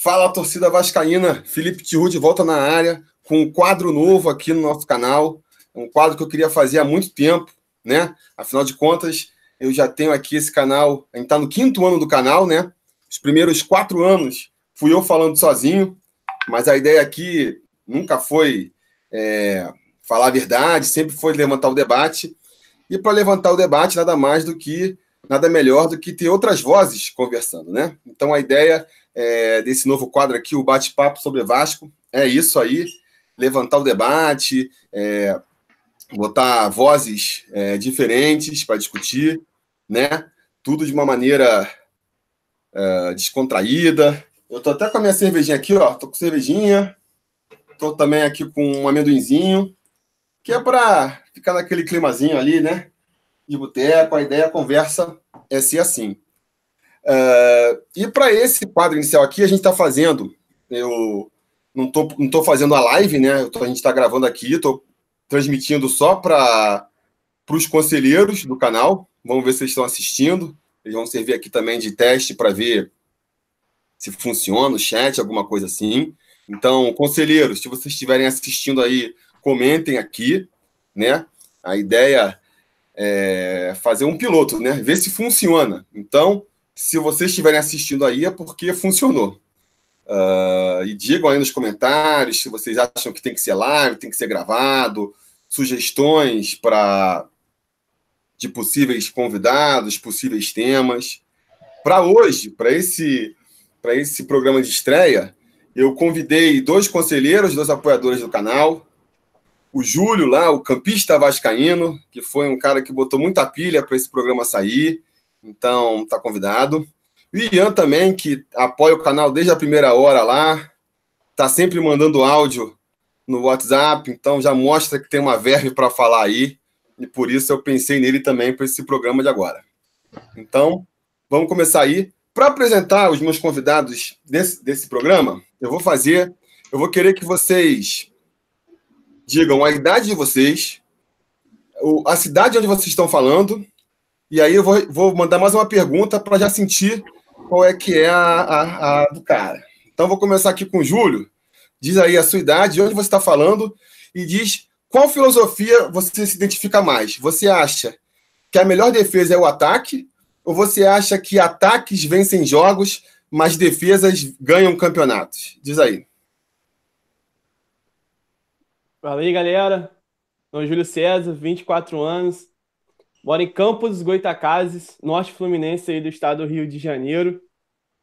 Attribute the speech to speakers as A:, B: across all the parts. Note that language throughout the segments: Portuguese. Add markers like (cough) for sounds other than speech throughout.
A: Fala, torcida vascaína. Felipe Tiru de volta na área com um quadro novo aqui no nosso canal. Um quadro que eu queria fazer há muito tempo, né? Afinal de contas, eu já tenho aqui esse canal. A gente está no quinto ano do canal, né? Os primeiros quatro anos fui eu falando sozinho, mas a ideia aqui nunca foi é, falar a verdade, sempre foi levantar o debate. E para levantar o debate, nada mais do que, nada melhor do que ter outras vozes conversando, né? Então a ideia é, desse novo quadro aqui, o bate-papo sobre Vasco, é isso aí, levantar o debate, é, botar vozes é, diferentes para discutir, né? Tudo de uma maneira é, descontraída. Eu tô até com a minha cervejinha aqui, ó. Tô com cervejinha. Tô também aqui com um amendoinzinho que é para ficar naquele climazinho ali, né? De boteco, a ideia, a conversa é ser assim. Uh, e para esse quadro inicial aqui, a gente está fazendo, eu não estou não tô fazendo a live, né? Tô, a gente está gravando aqui, estou transmitindo só para os conselheiros do canal. Vamos ver se eles estão assistindo. Eles vão servir aqui também de teste para ver se funciona o chat, alguma coisa assim. Então, conselheiros, se vocês estiverem assistindo aí comentem aqui, né? A ideia é fazer um piloto, né? Ver se funciona. Então, se vocês estiverem assistindo aí, é porque funcionou. Uh, e digam aí nos comentários se vocês acham que tem que ser live, tem que ser gravado, sugestões para de possíveis convidados, possíveis temas. Para hoje, para esse, esse programa de estreia, eu convidei dois conselheiros, dois apoiadores do canal, o Júlio lá, o campista vascaíno, que foi um cara que botou muita pilha para esse programa sair, então tá convidado. O Ian também, que apoia o canal desde a primeira hora lá, tá sempre mandando áudio no WhatsApp, então já mostra que tem uma verve para falar aí, e por isso eu pensei nele também para esse programa de agora. Então, vamos começar aí. Para apresentar os meus convidados desse, desse programa, eu vou fazer, eu vou querer que vocês digam a idade de vocês, a cidade onde vocês estão falando, e aí eu vou, vou mandar mais uma pergunta para já sentir qual é que é a, a, a, do cara. Então vou começar aqui com o Júlio. Diz aí a sua idade, onde você está falando, e diz qual filosofia você se identifica mais. Você acha que a melhor defesa é o ataque, ou você acha que ataques vencem jogos, mas defesas ganham campeonatos? Diz aí.
B: Fala aí, galera. Sou Júlio César, 24 anos. Moro em Campos dos Goitacazes, norte fluminense aí do estado do Rio de Janeiro.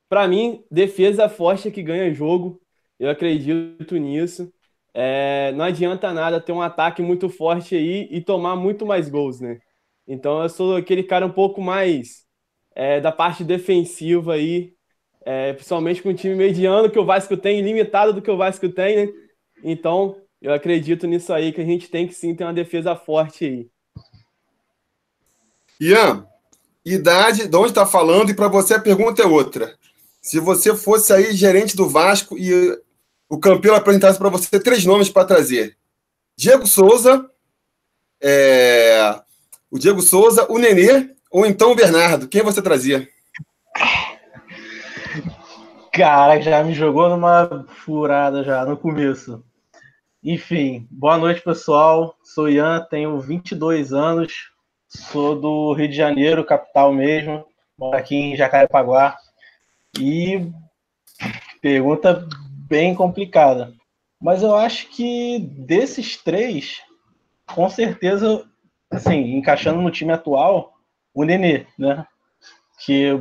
B: Para mim, defesa forte é que ganha jogo. Eu acredito nisso. É, não adianta nada ter um ataque muito forte aí e tomar muito mais gols, né? Então eu sou aquele cara um pouco mais é, da parte defensiva aí, é, principalmente com o time mediano que o Vasco tem, limitado do que o Vasco tem, né? Então eu acredito nisso aí, que a gente tem que sim ter uma defesa forte aí.
A: Ian, idade, de onde está falando? E para você a pergunta é outra. Se você fosse aí gerente do Vasco e o campeão apresentasse para você três nomes para trazer: Diego Souza, é... o Diego Souza, o Nenê ou então o Bernardo, quem você trazia?
C: Cara, já me jogou numa furada já no começo. Enfim, boa noite, pessoal. Sou Ian, tenho 22 anos, sou do Rio de Janeiro, capital mesmo, moro aqui em Jacarepaguá. E pergunta bem complicada. Mas eu acho que desses três, com certeza, assim, encaixando no time atual, o Nenê, né? Que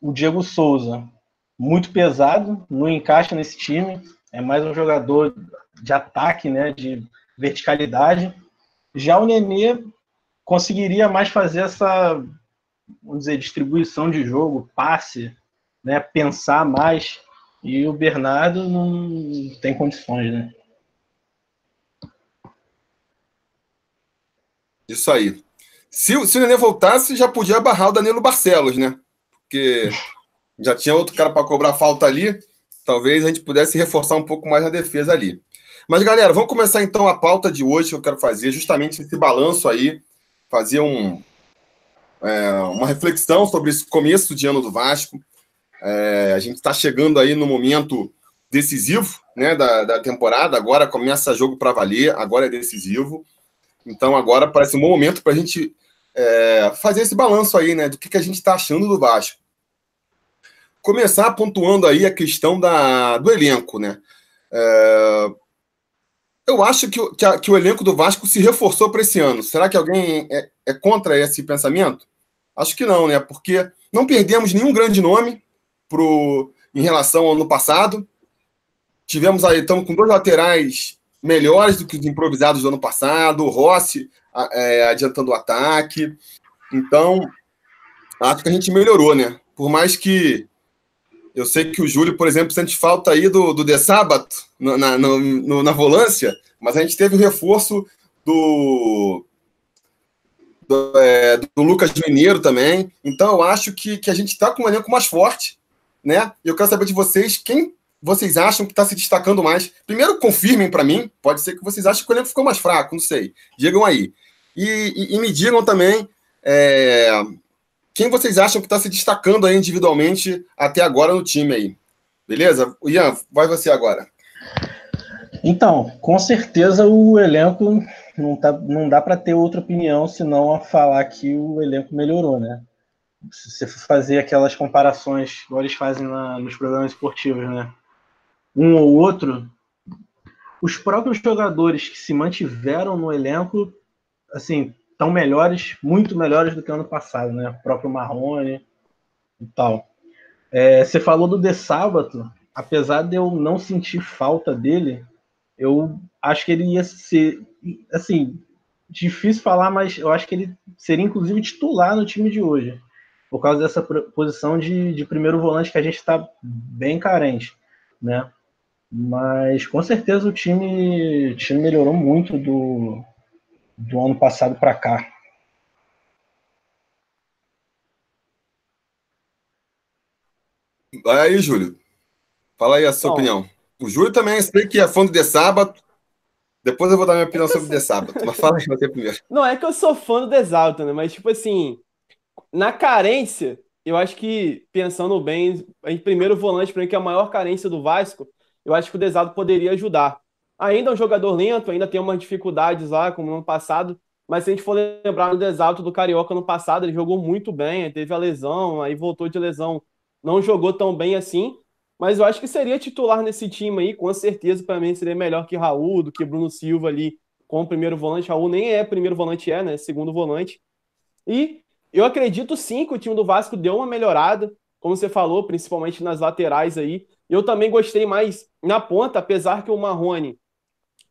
C: o Diego Souza, muito pesado, não encaixa nesse time, é mais um jogador de ataque, né, de verticalidade. Já o Nenê conseguiria mais fazer essa, vamos dizer, distribuição de jogo, passe, né, pensar mais. E o Bernardo não tem condições, né?
A: Isso aí. Se, se o Nenê voltasse, já podia barrar o Danilo Barcelos, né? Porque já tinha outro cara para cobrar falta ali. Talvez a gente pudesse reforçar um pouco mais a defesa ali. Mas, galera, vamos começar então a pauta de hoje que eu quero fazer, justamente esse balanço aí, fazer um, é, uma reflexão sobre esse começo de ano do Vasco. É, a gente está chegando aí no momento decisivo né, da, da temporada. Agora começa jogo para valer, agora é decisivo. Então agora parece um bom momento para a gente é, fazer esse balanço aí, né? Do que, que a gente está achando do Vasco. Começar pontuando aí a questão da, do elenco, né? É, eu acho que, que, a, que, o elenco do Vasco se reforçou para esse ano. Será que alguém é, é, contra esse pensamento? Acho que não, né? Porque não perdemos nenhum grande nome pro, em relação ao ano passado. Tivemos aí, estamos com dois laterais melhores do que os improvisados do ano passado, o Rossi é, adiantando o ataque. Então, acho que a gente melhorou, né? Por mais que eu sei que o Júlio, por exemplo, sente falta aí do, do De Sábato na, no, no, na volância, mas a gente teve o reforço do, do, é, do Lucas Mineiro também. Então eu acho que, que a gente está com um elenco mais forte, né? E eu quero saber de vocês quem vocês acham que está se destacando mais. Primeiro, confirmem para mim, pode ser que vocês achem que o elenco ficou mais fraco, não sei. Digam aí. E, e, e me digam também é, quem vocês acham que está se destacando aí individualmente até agora no time aí? Beleza? Ian, vai você agora.
C: Então, com certeza o elenco não, tá, não dá para ter outra opinião senão a falar que o elenco melhorou, né? Se você fazer aquelas comparações igual eles fazem na, nos programas esportivos, né? Um ou outro, os próprios jogadores que se mantiveram no elenco, assim, estão melhores, muito melhores do que ano passado, né? O próprio Marrone e tal. É, você falou do De Sábado, apesar de eu não sentir falta dele, eu acho que ele ia ser, assim, difícil falar, mas eu acho que ele seria inclusive titular no time de hoje, por causa dessa posição de, de primeiro volante que a gente está bem carente, né? Mas com certeza o time, o time melhorou muito do, do ano passado para cá.
A: Vai aí, Júlio. Fala aí a sua Bom, opinião. O Júlio também sei que é fã de sábado. Depois eu vou dar minha opinião sobre o sábado. Mas fala aí você primeiro.
B: Não é que eu sou fã do Desalto, né? Mas, tipo assim, na carência, eu acho que, pensando bem, em primeiro volante, para mim, que é a maior carência do Vasco, eu acho que o Desalto poderia ajudar. Ainda é um jogador lento, ainda tem umas dificuldades lá, como no ano passado, mas se a gente for lembrar do Desalto do Carioca no passado, ele jogou muito bem, teve a lesão, aí voltou de lesão, não jogou tão bem assim, mas eu acho que seria titular nesse time aí, com certeza, para mim seria melhor que Raul, do que Bruno Silva ali com o primeiro volante. Raul nem é primeiro volante, é, né? Segundo volante. E eu acredito sim que o time do Vasco deu uma melhorada, como você falou, principalmente nas laterais aí. Eu também gostei mais na ponta, apesar que o Marrone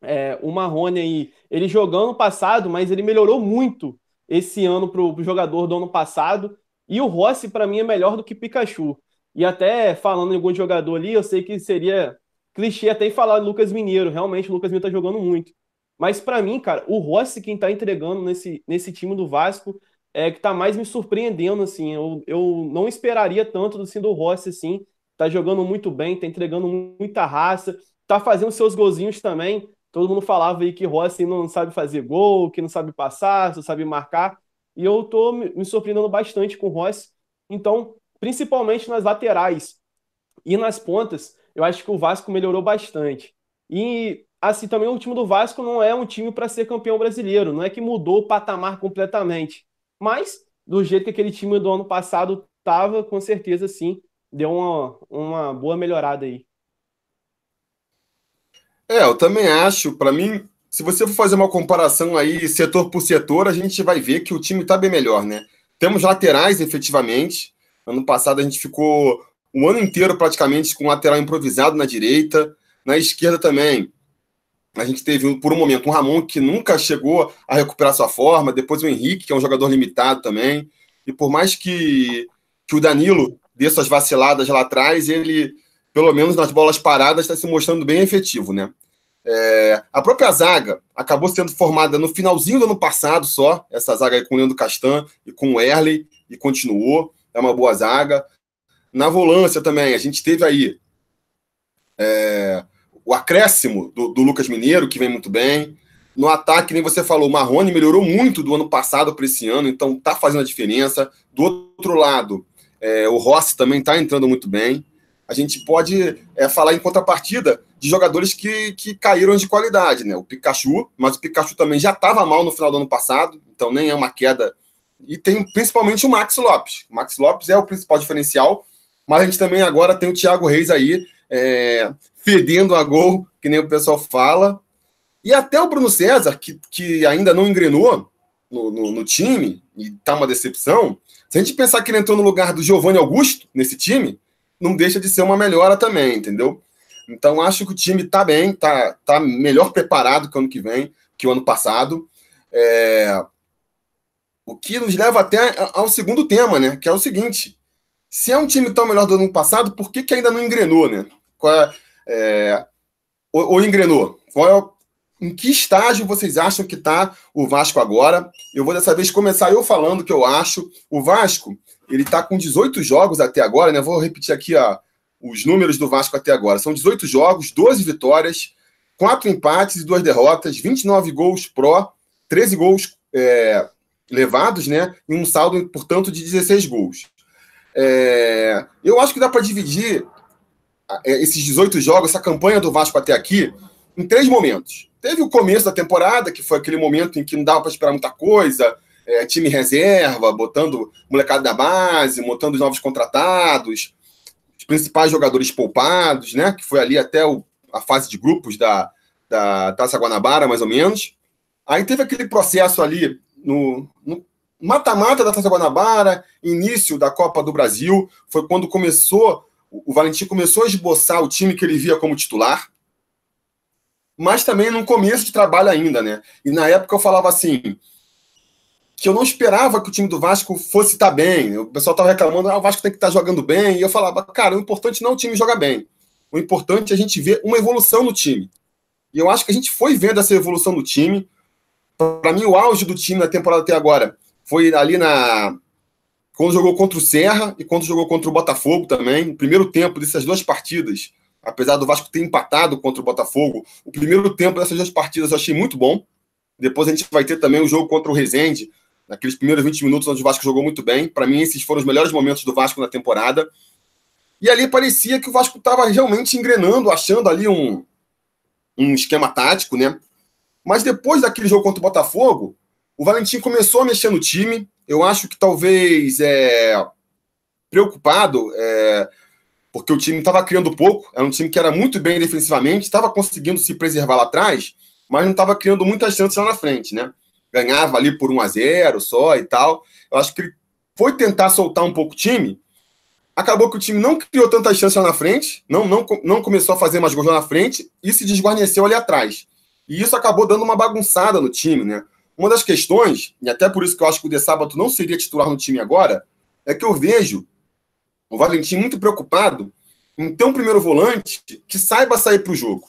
B: é, o Marrone aí, ele jogando passado, mas ele melhorou muito esse ano para o jogador do ano passado. E o Rossi, para mim, é melhor do que Pikachu. E até falando em algum jogador ali, eu sei que seria clichê até falar Lucas Mineiro. Realmente, o Lucas Mineiro tá jogando muito. Mas para mim, cara, o Rossi, quem tá entregando nesse, nesse time do Vasco, é que tá mais me surpreendendo, assim. Eu, eu não esperaria tanto assim, do Rossi, assim. Tá jogando muito bem, tá entregando muita raça, tá fazendo seus golzinhos também. Todo mundo falava aí que Rossi não sabe fazer gol, que não sabe passar, só sabe marcar. E eu tô me surpreendendo bastante com o Rossi. Então, principalmente nas laterais e nas pontas, eu acho que o Vasco melhorou bastante. E assim também o time do Vasco não é um time para ser campeão brasileiro, não é que mudou o patamar completamente. Mas do jeito que aquele time do ano passado estava, com certeza sim, deu uma, uma boa melhorada aí.
A: É, eu também acho. Para mim, se você for fazer uma comparação aí setor por setor, a gente vai ver que o time está bem melhor, né? Temos laterais, efetivamente. Ano passado a gente ficou um ano inteiro praticamente com lateral improvisado na direita. Na esquerda também. A gente teve, por um momento, um Ramon que nunca chegou a recuperar sua forma. Depois o Henrique, que é um jogador limitado também. E por mais que, que o Danilo dê suas vaciladas lá atrás, ele pelo menos nas bolas paradas, está se mostrando bem efetivo, né? É, a própria zaga acabou sendo formada no finalzinho do ano passado só, essa zaga aí com o Leandro Castan e com o Erley, e continuou, é uma boa zaga. Na volância também, a gente teve aí é, o acréscimo do, do, Lucas Mineiro, que vem muito bem. No ataque, nem você falou, o Marrone melhorou muito do ano passado para esse ano, então tá fazendo a diferença. Do outro lado, É, o Rossi também está entrando muito bem. A gente pode é, falar em contrapartida de jogadores que, que caíram de qualidade, né? O Pikachu, mas o Pikachu também já estava mal no final do ano passado, então nem é uma queda. E tem principalmente o Max Lopes. O Max Lopes é o principal diferencial, mas a gente também agora tem o Thiago Reis aí, é, fedendo a gol, que nem o pessoal fala. E até o Bruno César, que, que ainda não engrenou no, no, no time, e tá uma decepção, se a gente pensar que ele entrou no lugar do Giovanni Augusto nesse time, não deixa de ser uma melhora também, entendeu? Então acho que o time está bem, está tá melhor preparado que o ano que vem, que o ano passado. É... O que nos leva até ao segundo tema, né? Que é o seguinte: se é um time tão melhor do ano passado, por que, que ainda não engrenou, né? Qual é, é... Ou, ou engrenou? Qual é o em que estágio vocês acham que está o Vasco agora? Eu vou dessa vez começar eu falando que eu acho. O Vasco, ele está com 18 jogos até agora, né? Vou repetir aqui ó, os números do Vasco até agora. São 18 jogos, 12 vitórias, 4 empates e 2 derrotas, 29 gols pró, 13 gols é, levados, né? E um saldo, portanto, de 16 gols. É, eu acho que dá para dividir é, esses 18 jogos, essa campanha do Vasco até aqui, em três momentos. Teve o começo da temporada, que foi aquele momento em que não dava para esperar muita coisa, é, time reserva, botando molecada da base, montando os novos contratados, os principais jogadores poupados, né? Que foi ali até o, a fase de grupos da, da Taça Guanabara, mais ou menos. Aí teve aquele processo ali no mata-mata da Taça Guanabara, início da Copa do Brasil, foi quando começou, o Valentim começou a esboçar o time que ele via como titular mas também no começo de trabalho ainda, né? E na época eu falava assim, que eu não esperava que o time do Vasco fosse estar bem. O pessoal estava reclamando, ah, o Vasco tem que estar jogando bem. E eu falava, cara, o importante não é o time jogar bem. O importante é a gente ver uma evolução no time. E eu acho que a gente foi vendo essa evolução no time. Para mim, o auge do time na temporada até agora foi ali na. Quando jogou contra o Serra e quando jogou contra o Botafogo também. No primeiro tempo dessas duas partidas, apesar do Vasco ter empatado contra o Botafogo, o primeiro tempo dessas duas partidas eu achei muito bom. Depois a gente vai ter também o jogo contra o Rezende, naqueles primeiros 20 minutos onde o Vasco jogou muito bem. Para mim, esses foram os melhores momentos do Vasco na temporada. E ali parecia que o Vasco estava realmente engrenando, achando ali um, um esquema tático, né? Mas depois daquele jogo contra o Botafogo, o Valentim começou a mexer no time. Eu acho que talvez é, preocupado é, porque o time estava criando pouco, era um time que era muito bem defensivamente, estava conseguindo se preservar lá atrás, mas não estava criando muitas chances lá na frente, né? Ganhava ali por 1 a 0 só e tal. Eu acho que ele foi tentar soltar um pouco o time. Acabou que o time não criou tantas chances lá na frente, não, não, não começou a fazer mais gols lá na frente e se desguarneceu ali atrás. E isso acabou dando uma bagunçada no time, né? Uma das questões, e até por isso que eu acho que o De Sábado não seria titular no time agora, é que eu vejo o Valentim muito preocupado em ter um primeiro volante que saiba sair para o jogo.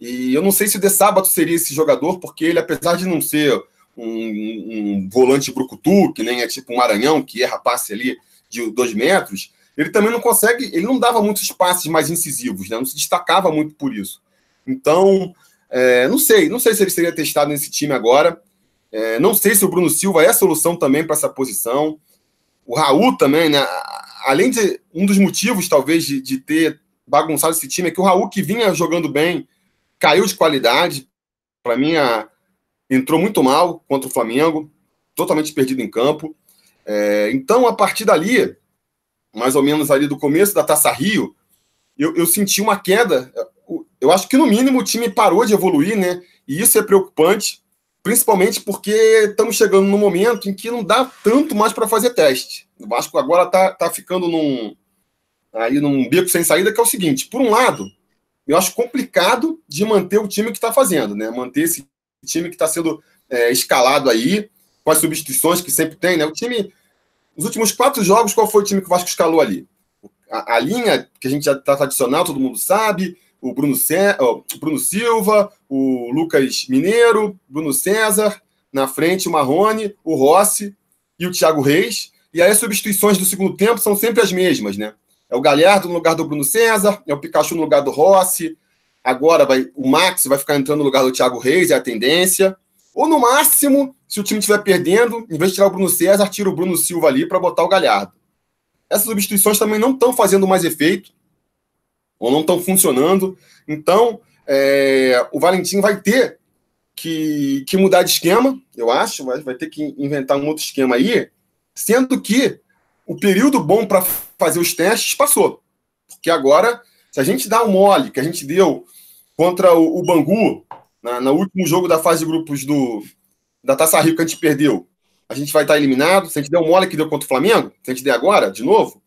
A: E eu não sei se o De Sábado seria esse jogador, porque ele, apesar de não ser um, um volante brucutu, que nem é tipo um Maranhão, que erra passe ali de dois metros, ele também não consegue, ele não dava muitos passes mais incisivos, né? não se destacava muito por isso. Então, é, não sei, não sei se ele seria testado nesse time agora. É, não sei se o Bruno Silva é a solução também para essa posição. O Raul também, né? além de um dos motivos, talvez, de, de ter bagunçado esse time, é que o Raul, que vinha jogando bem, caiu de qualidade. Para mim, a, entrou muito mal contra o Flamengo, totalmente perdido em campo. É, então, a partir dali, mais ou menos ali do começo da Taça Rio, eu, eu senti uma queda. Eu acho que, no mínimo, o time parou de evoluir, né? E isso é preocupante principalmente porque estamos chegando num momento em que não dá tanto mais para fazer teste. O Vasco agora está tá ficando num, aí num beco sem saída, que é o seguinte: por um lado, eu acho complicado de manter o time que está fazendo, né? Manter esse time que está sendo é, escalado aí, com as substituições que sempre tem, né? O time, nos últimos quatro jogos, qual foi o time que o Vasco escalou ali? A, a linha que a gente já está tradicional, todo mundo sabe, o Bruno, Cé, o Bruno Silva, o Lucas Mineiro, Bruno César, na frente o Marrone, o Rossi e o Thiago Reis. E aí as substituições do segundo tempo são sempre as mesmas, né? É o Galhardo no lugar do Bruno César, é o Pikachu no lugar do Rossi. Agora vai, o Max vai ficar entrando no lugar do Thiago Reis, é a tendência. Ou no máximo, se o time estiver perdendo, em vez de tirar o Bruno César, tira o Bruno Silva ali para botar o Galhardo. essas substituições também não estão fazendo mais efeito, ou não estão funcionando. Então, é, o Valentim vai ter que, que, mudar de esquema, eu acho, vai, vai ter que inventar um outro esquema aí, sendo que o período bom para fazer os testes passou. Porque agora, se a gente dá um mole que a gente deu contra o, o Bangu, na, no último jogo da fase de grupos do, da Taça Rio que a gente perdeu, a gente vai estar eliminado. Se a gente der um mole que deu contra o Flamengo, se a gente der agora, de novo,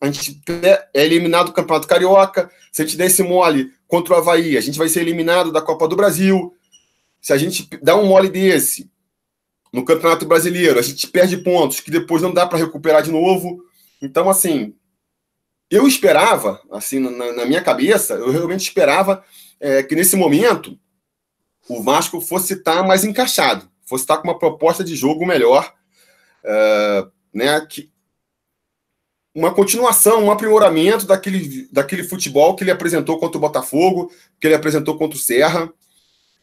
A: a gente é eliminado do Campeonato Carioca. Se a gente der esse mole contra o Havaí, a gente vai ser eliminado da Copa do Brasil. Se a gente dá um mole desse no Campeonato Brasileiro, a gente perde pontos que depois não dá para recuperar de novo. Então, assim, eu esperava, assim, na, na minha cabeça, eu realmente esperava é, que nesse momento o Vasco fosse estar mais encaixado, fosse estar com uma proposta de jogo melhor, é, né, que, uma continuação, um aprimoramento daquele, daquele futebol que ele apresentou contra o Botafogo, que ele apresentou contra o Serra.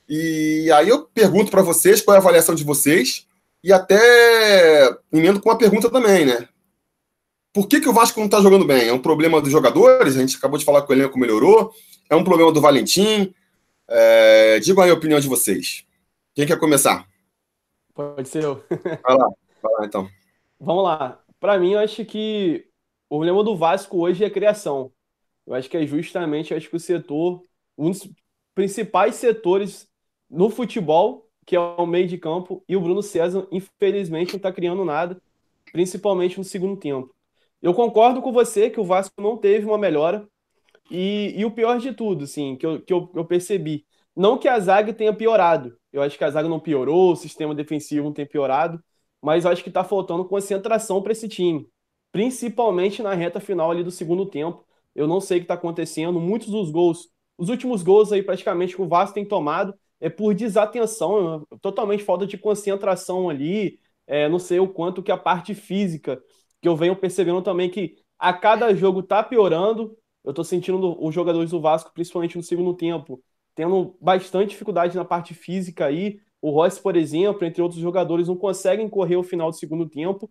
A: E aí eu pergunto para vocês qual é a avaliação de vocês e até emendo com uma pergunta também, né? Por que, que o Vasco não está jogando bem? É um problema dos jogadores? A gente acabou de falar que o elenco melhorou. É um problema do Valentim? É... Aí a opinião de vocês. Quem quer começar?
B: Pode ser eu. (laughs)
A: Vai lá, vai lá então.
B: Vamos lá. Para mim, eu acho que o problema do Vasco hoje é a criação. Eu acho que é justamente acho que o setor, um dos principais setores no futebol, que é o meio de campo, e o Bruno César, infelizmente, não está criando nada, principalmente no segundo tempo. Eu concordo com você que o Vasco não teve uma melhora, e, e o pior de tudo, assim, que eu, que eu, eu percebi, não que a zaga tenha piorado, eu acho que a zaga não piorou, o sistema defensivo não tem piorado, mas eu acho que está faltando concentração para esse time, principalmente na reta final ali do segundo tempo. Eu não sei o que está acontecendo, muitos dos gols, os últimos gols aí praticamente que o Vasco tem tomado é por desatenção, totalmente falta de concentração ali, é, não sei o quanto que a parte física, que eu venho percebendo também que a cada jogo está piorando, eu estou sentindo os jogadores do Vasco, principalmente no segundo tempo, tendo bastante dificuldade na parte física aí. O Royce, por exemplo, entre outros jogadores, não conseguem correr o final do segundo tempo.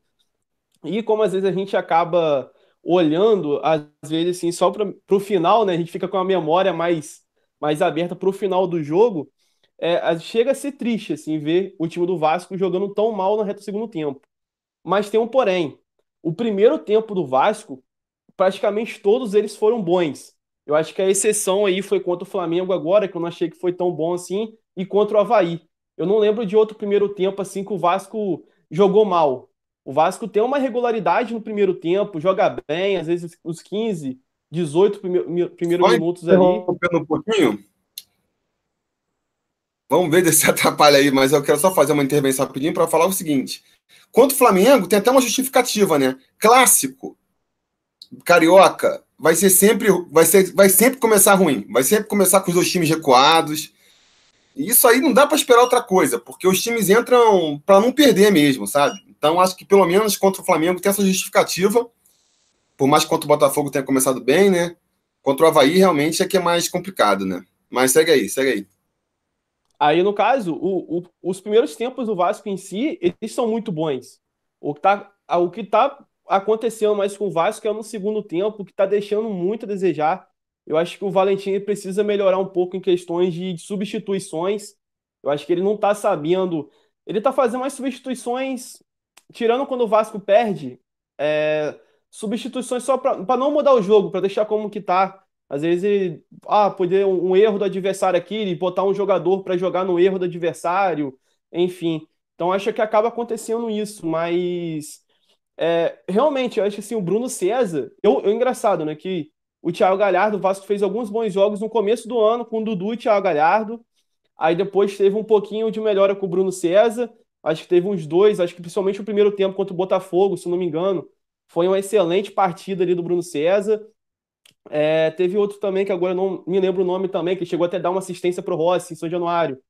B: E como às vezes a gente acaba olhando, às vezes, assim, só para o final, né? A gente fica com a memória mais, mais aberta para o final do jogo. É, chega a ser triste, assim, ver o time do Vasco jogando tão mal na reta do segundo tempo. Mas tem um porém. O primeiro tempo do Vasco, praticamente todos eles foram bons. Eu acho que a exceção aí foi contra o Flamengo agora, que eu não achei que foi tão bom assim, e contra o Havaí. Eu não lembro de outro primeiro tempo assim que o Vasco jogou mal. O Vasco tem uma regularidade no primeiro tempo, joga bem, às vezes os 15, 18 primeiros minutos ali.
A: Um pouquinho. Vamos ver (laughs) se atrapalha aí, mas eu quero só fazer uma intervenção rapidinho para falar o seguinte. Quanto o Flamengo, tem até uma justificativa, né? Clássico, carioca, vai ser sempre, vai ser, vai sempre começar ruim, vai sempre começar com os dois times recuados. E isso aí não dá para esperar outra coisa, porque os times entram para não perder mesmo, sabe? Então, acho que pelo menos contra o Flamengo tem essa justificativa. Por mais que contra o Botafogo tenha começado bem, né? Contra o Havaí, realmente é que é mais complicado, né? Mas segue aí, segue aí.
B: Aí, no caso, o, o, os primeiros tempos do Vasco em si, eles são muito bons. O que tá, o que tá acontecendo mais com o Vasco é no segundo tempo, que tá deixando muito a desejar. Eu acho que o Valentim precisa melhorar um pouco em questões de substituições. Eu acho que ele não tá sabendo. Ele tá fazendo mais substituições tirando quando o Vasco perde, é, substituições só para não mudar o jogo, para deixar como que tá. Às vezes ele, ah, poder um, um erro do adversário aqui, e botar um jogador para jogar no erro do adversário, enfim. Então acho que acaba acontecendo isso, mas é, realmente, eu acho assim, o Bruno César, eu, eu engraçado, né, que o Thiago Galhardo, o Vasco fez alguns bons jogos no começo do ano com o Dudu e o Thiago Galhardo, aí depois teve um pouquinho de melhora com o Bruno César, Acho que teve uns dois, acho que principalmente o primeiro tempo contra o Botafogo, se não me engano. Foi uma excelente partida ali do Bruno César. É, teve outro também, que agora não me lembro o nome também, que chegou até a dar uma assistência para o Rossi em São Januário.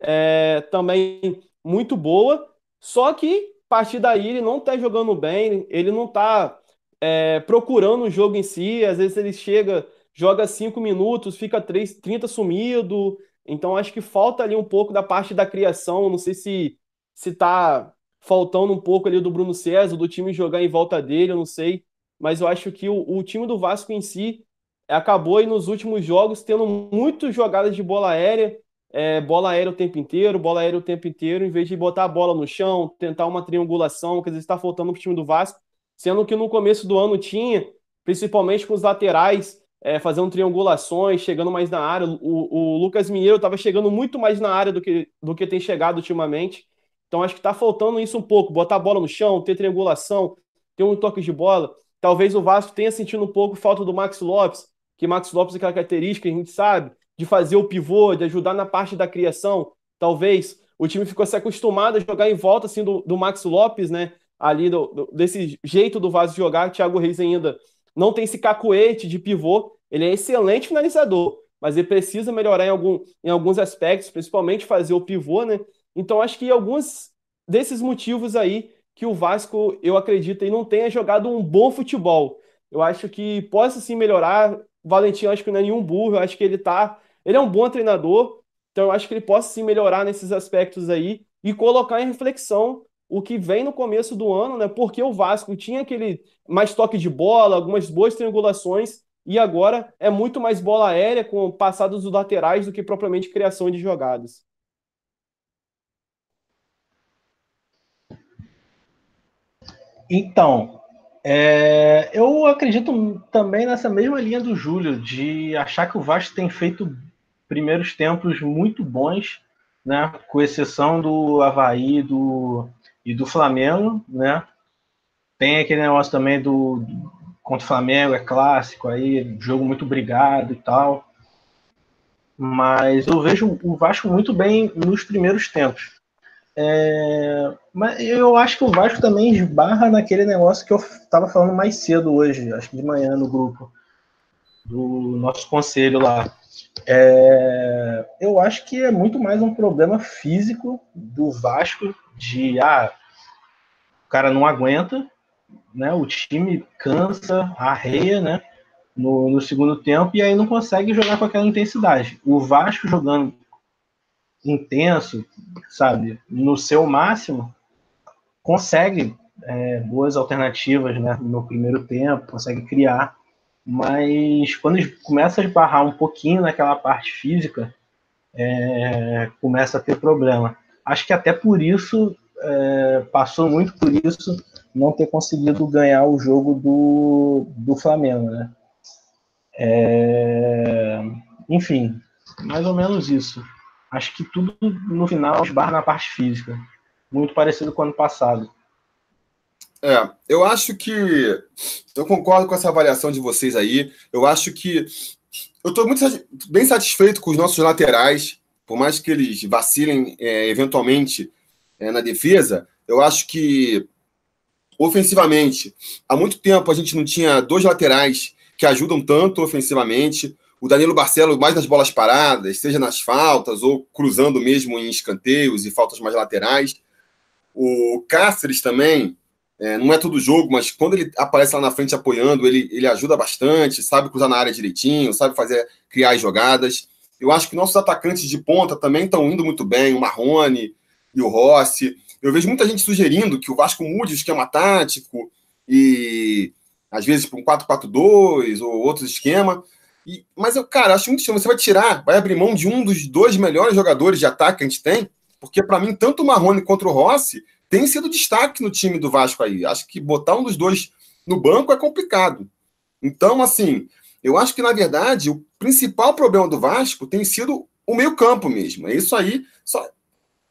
B: É, também muito boa. Só que, partir daí, ele não está jogando bem, ele não está é, procurando o jogo em si. Às vezes ele chega, joga cinco minutos, fica 3, 30 sumido. Então, acho que falta ali um pouco da parte da criação. Não sei se se tá faltando um pouco ali do Bruno César, do time jogar em volta dele, eu não sei. mas eu acho que o, o time do Vasco em si acabou aí nos últimos jogos tendo muitas jogadas de bola aérea, é, bola aérea o tempo inteiro, bola aérea o tempo inteiro, em vez de botar a bola no chão, tentar uma triangulação, quer dizer, está faltando para o time do Vasco, sendo que no começo do ano tinha, principalmente com os laterais, é, fazendo triangulações, chegando mais na área. O, o Lucas Mineiro estava chegando muito mais na área do que, do que tem chegado ultimamente. Então acho que está faltando isso um pouco, botar a bola no chão, ter triangulação, ter um toque de bola. Talvez o Vasco tenha sentido um pouco falta do Max Lopes, que Max Lopes é característica, a gente sabe, de fazer o pivô, de ajudar na parte da criação. Talvez o time ficou se acostumado a jogar em volta assim do, do Max Lopes, né? Ali do, do, desse jeito do Vasco jogar, Thiago Reis ainda não tem esse cacoete de pivô. Ele é excelente finalizador, mas ele precisa melhorar em, algum, em alguns aspectos, principalmente fazer o pivô, né? Então acho que alguns desses motivos aí que o Vasco, eu acredito, e não tenha jogado um bom futebol. Eu acho que possa sim melhorar. O Valentim acho que não é nenhum burro, eu acho que ele tá, ele é um bom treinador, então eu acho que ele possa sim melhorar nesses aspectos aí e colocar em reflexão o que vem no começo do ano, né? Porque o Vasco tinha aquele mais toque de bola, algumas boas triangulações e agora é muito mais bola aérea com passados dos laterais do que propriamente criação de jogadas.
C: Então, é, eu acredito também nessa mesma linha do Júlio, de achar que o Vasco tem feito primeiros tempos muito bons, né? Com exceção do Havaí do, e do Flamengo, né? Tem aquele negócio também do, contra o Flamengo, é clássico, aí jogo muito brigado e tal. Mas eu vejo o Vasco muito bem nos primeiros tempos. É, mas eu acho que o Vasco também esbarra naquele negócio que eu estava falando mais cedo hoje, acho que de manhã no grupo do nosso conselho lá. É, eu acho que é muito mais um problema físico do Vasco de ah, o cara não aguenta, né? O time cansa, arreia, né? No, no segundo tempo e aí não consegue jogar com aquela intensidade. O Vasco jogando intenso, sabe, no seu máximo, consegue é, boas alternativas né, no primeiro tempo, consegue criar, mas quando começa a esbarrar um pouquinho naquela parte física, é, começa a ter problema. Acho que até por isso, é, passou muito por isso, não ter conseguido ganhar o jogo do, do Flamengo, né? É, enfim, mais ou menos isso. Acho que tudo no final esbarra na parte física. Muito parecido com o ano passado.
A: É, eu acho que. Eu concordo com essa avaliação de vocês aí. Eu acho que. Eu estou muito bem satisfeito com os nossos laterais, por mais que eles vacilem é, eventualmente é, na defesa. Eu acho que, ofensivamente, há muito tempo a gente não tinha dois laterais que ajudam tanto ofensivamente o Danilo Barcelo mais nas bolas paradas, seja nas faltas ou cruzando mesmo em escanteios e faltas mais laterais. O Cáceres também, é, não é todo jogo, mas quando ele aparece lá na frente apoiando, ele, ele ajuda bastante, sabe cruzar na área direitinho, sabe fazer criar as jogadas. Eu acho que nossos atacantes de ponta também estão indo muito bem, o Marrone e o Rossi. Eu vejo muita gente sugerindo que o Vasco mude o esquema tático e às vezes para um 4-4-2 ou outro esquema. E, mas eu, cara, acho muito difícil. Você vai tirar, vai abrir mão de um dos dois melhores jogadores de ataque que a gente tem, porque para mim, tanto o Marrone quanto o Rossi tem sido destaque no time do Vasco aí. Acho que botar um dos dois no banco é complicado. Então, assim, eu acho que, na verdade, o principal problema do Vasco tem sido o meio-campo mesmo. É isso aí. Só,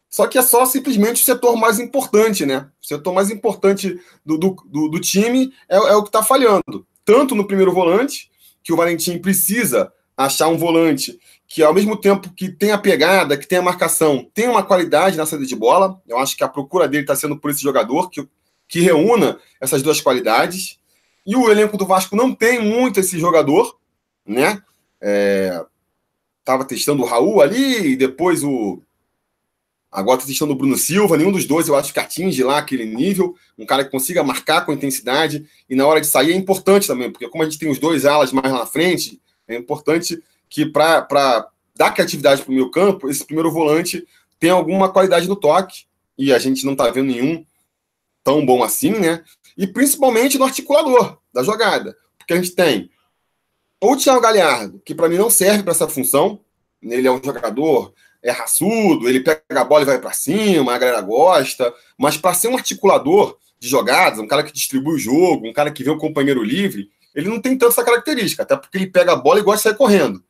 A: só que é só simplesmente o setor mais importante, né? O setor mais importante do, do, do, do time é, é o que está falhando. Tanto no primeiro volante, que o Valentim precisa achar um volante que, ao mesmo tempo que tem a pegada, que tem a marcação, tem uma qualidade na saída de bola. Eu acho que a procura dele está sendo por esse jogador que, que reúna essas duas qualidades. E o elenco do Vasco não tem muito esse jogador, né? É, tava testando o Raul ali, e depois o, Agora está testando o Bruno Silva, nenhum dos dois eu acho que atinge lá aquele nível, um cara que consiga marcar com intensidade, e na hora de sair é importante também, porque como a gente tem os dois alas mais na frente, é importante que para dar criatividade para o meu campo, esse primeiro volante tenha alguma qualidade no toque, e a gente não está vendo nenhum tão bom assim, né? e principalmente no articulador da jogada. Porque a gente tem ou o Thiago Galhardo, que para mim não serve para essa função, ele é um jogador é raçudo, ele pega a bola e vai para cima, a galera gosta, mas para ser um articulador de jogadas, um cara que distribui o jogo, um cara que vê o companheiro livre, ele não tem tanto essa característica, até porque ele pega a bola e gosta de sair correndo.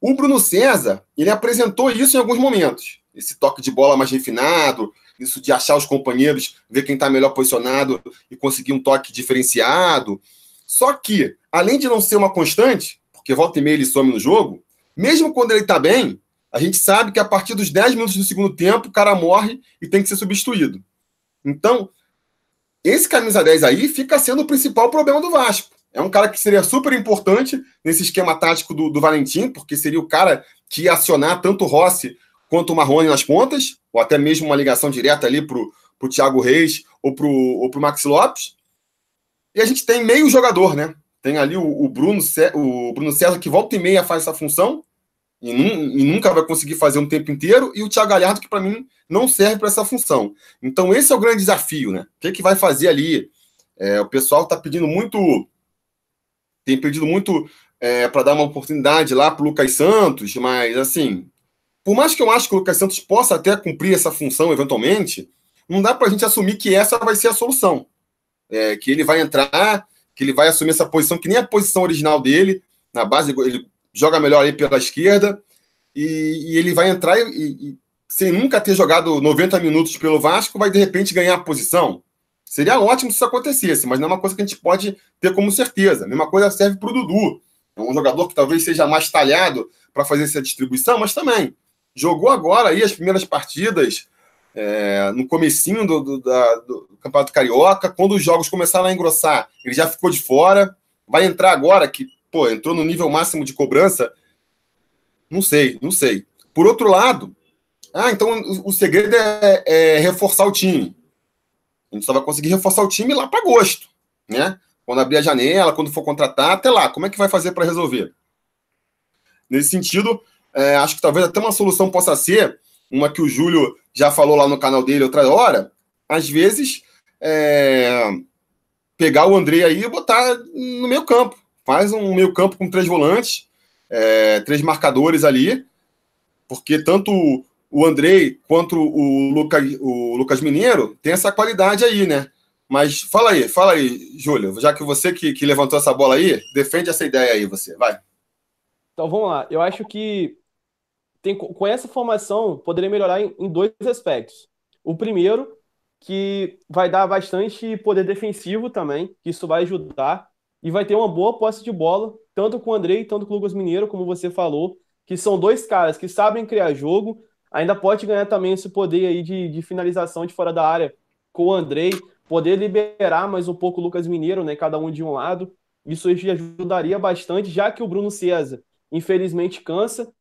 A: O Bruno César, ele apresentou isso em alguns momentos. Esse toque de bola mais refinado, isso de achar os companheiros, ver quem está melhor posicionado e conseguir um toque diferenciado. Só que, além de não ser uma constante, porque volta e meia ele some no jogo, mesmo quando ele está bem, a gente sabe que a partir dos 10 minutos do segundo tempo, o cara morre e tem que ser substituído. Então, esse camisa 10 aí fica sendo o principal problema do Vasco. É um cara que seria super importante nesse esquema tático do, do Valentim, porque seria o cara que ia acionar tanto o Rossi quanto o Marrone nas pontas, ou até mesmo uma ligação direta ali para o Thiago Reis ou para o Max Lopes. E a gente tem meio jogador, né? Tem ali o, o, Bruno, o Bruno César, que volta e meia faz essa função, e, e, nunca vai conseguir fazer um tempo inteiro, e o Thiago Galhardo, que para mim não serve para essa função. Então, esse é o grande desafio, né? O que, que vai fazer ali? É, o pessoal está pedindo muito tem pedido muito é, para dar uma oportunidade lá para o Lucas Santos, mas assim, por mais que eu acho que o Lucas Santos possa até cumprir essa função eventualmente, não dá para a gente assumir que essa vai ser a solução. É, que ele vai entrar, que ele vai assumir essa posição, que nem a posição original dele, na base, ele joga melhor aí pela esquerda, e, e ele vai entrar e, e, sem nunca ter jogado 90 minutos pelo Vasco, vai de repente ganhar a posição. Seria ótimo se isso acontecesse, mas não é uma coisa que a gente pode ter como certeza. A mesma coisa serve para o Dudu. É um jogador que talvez seja mais talhado para fazer essa distribuição, mas também jogou agora aí as primeiras partidas é, no comecinho do, do, da, do, Campeonato Carioca, quando os jogos começaram a engrossar, ele já ficou de fora, vai entrar agora, que, pô, entrou no nível máximo de cobrança, não sei, não sei. Por outro lado, ah, então o, segredo é, é reforçar o time. A gente só vai conseguir reforçar o time lá para agosto, né? Quando abrir a janela, quando for contratar, até lá. Como é que vai fazer para resolver? Nesse sentido, é, acho que talvez até uma solução possa ser uma que o Júlio já falou lá no canal dele outra hora. Às vezes, é, pegar o André aí e botar no meio campo. Faz um meio campo com três volantes, é, três marcadores ali, porque tanto o Andrei quanto o Lucas, o Lucas Mineiro tem essa qualidade aí, né? Mas fala aí, fala aí, Júlio, já que você que, que levantou essa bola aí, defende essa ideia aí, você, vai.
B: Então vamos lá, eu acho que tem, com essa formação poderia melhorar em, em dois aspectos. O primeiro, que vai dar bastante poder defensivo também, que isso vai ajudar, e vai ter uma boa posse de bola, tanto com o Andrei, tanto com o Lucas Mineiro, como você falou, que são dois caras que sabem criar jogo, ainda pode ganhar também esse poder aí de, de finalização de fora da área com o Andrei, poder liberar mais um pouco o Lucas Mineiro, né, cada um de um lado. Isso ajudaria bastante, já que o Bruno César, infelizmente, cansa,